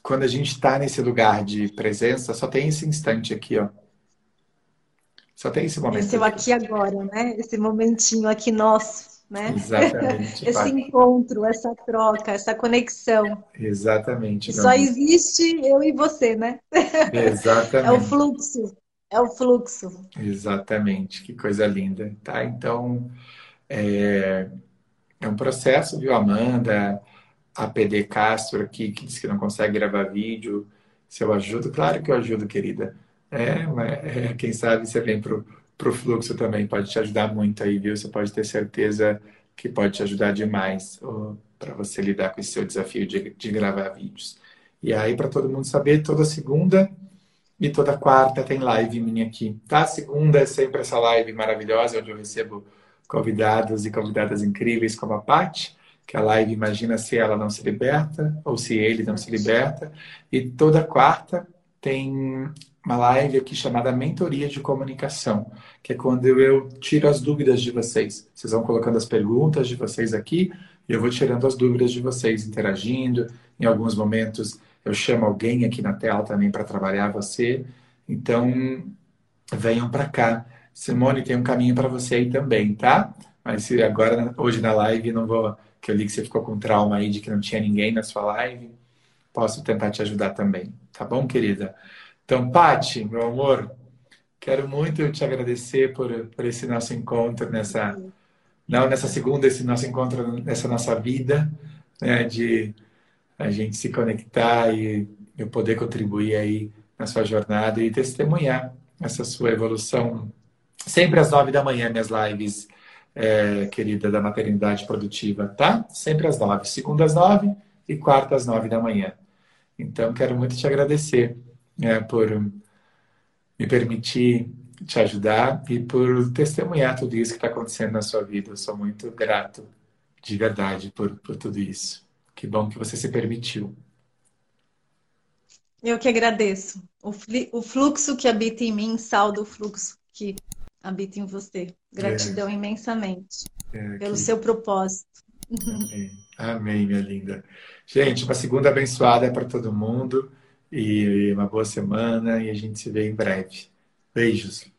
quando a gente está nesse lugar de presença, só tem esse instante aqui, ó. Só tem esse momento. Esse aqui agora, né? Esse momentinho aqui nosso né? Exatamente. [LAUGHS] Esse encontro, essa troca, essa conexão. Exatamente. Só existe eu e você, né? Exatamente. [LAUGHS] É o fluxo. É o fluxo. Exatamente. Que coisa linda. Tá? Então, é, é um processo, viu, Amanda? A PD Castro aqui, que disse que não consegue gravar vídeo. Se eu ajudo, claro que eu ajudo, querida. É, mas, é, quem sabe você vem pro para o fluxo também pode te ajudar muito aí, viu? Você pode ter certeza que pode te ajudar demais para você lidar com esse seu desafio de, de gravar vídeos. E aí, para todo mundo saber, toda segunda e toda quarta tem live minha aqui, tá? Segunda é sempre essa live maravilhosa, onde eu recebo convidados e convidadas incríveis como a Paty, que a live imagina se ela não se liberta ou se ele não se liberta. E toda quarta tem uma live aqui chamada Mentoria de Comunicação, que é quando eu tiro as dúvidas de vocês. Vocês vão colocando as perguntas de vocês aqui e eu vou tirando as dúvidas de vocês, interagindo. Em alguns momentos eu chamo alguém aqui na tela também para trabalhar você. Então, venham para cá. Simone, tem um caminho para você aí também, tá? Mas se agora, hoje na live, não vou. Que eu li que você ficou com trauma aí de que não tinha ninguém na sua live. Posso tentar te ajudar também. Tá bom, querida? Então, Pati, meu amor, quero muito te agradecer por, por esse nosso encontro nessa, não nessa segunda, esse nosso encontro nessa nossa vida, né, de a gente se conectar e eu poder contribuir aí na sua jornada e testemunhar essa sua evolução. Sempre às nove da manhã, minhas lives, é, querida, da maternidade produtiva, tá? Sempre às nove. Segunda às nove e quarta às nove da manhã. Então, quero muito te agradecer né, por me permitir te ajudar e por testemunhar tudo isso que está acontecendo na sua vida. Eu sou muito grato, de verdade, por, por tudo isso. Que bom que você se permitiu. Eu que agradeço. O fluxo que habita em mim salda o fluxo que habita em você. Gratidão é. imensamente é, pelo que... seu propósito. Amém. Amém, minha linda. Gente, uma segunda abençoada para todo mundo e uma boa semana e a gente se vê em breve. Beijos.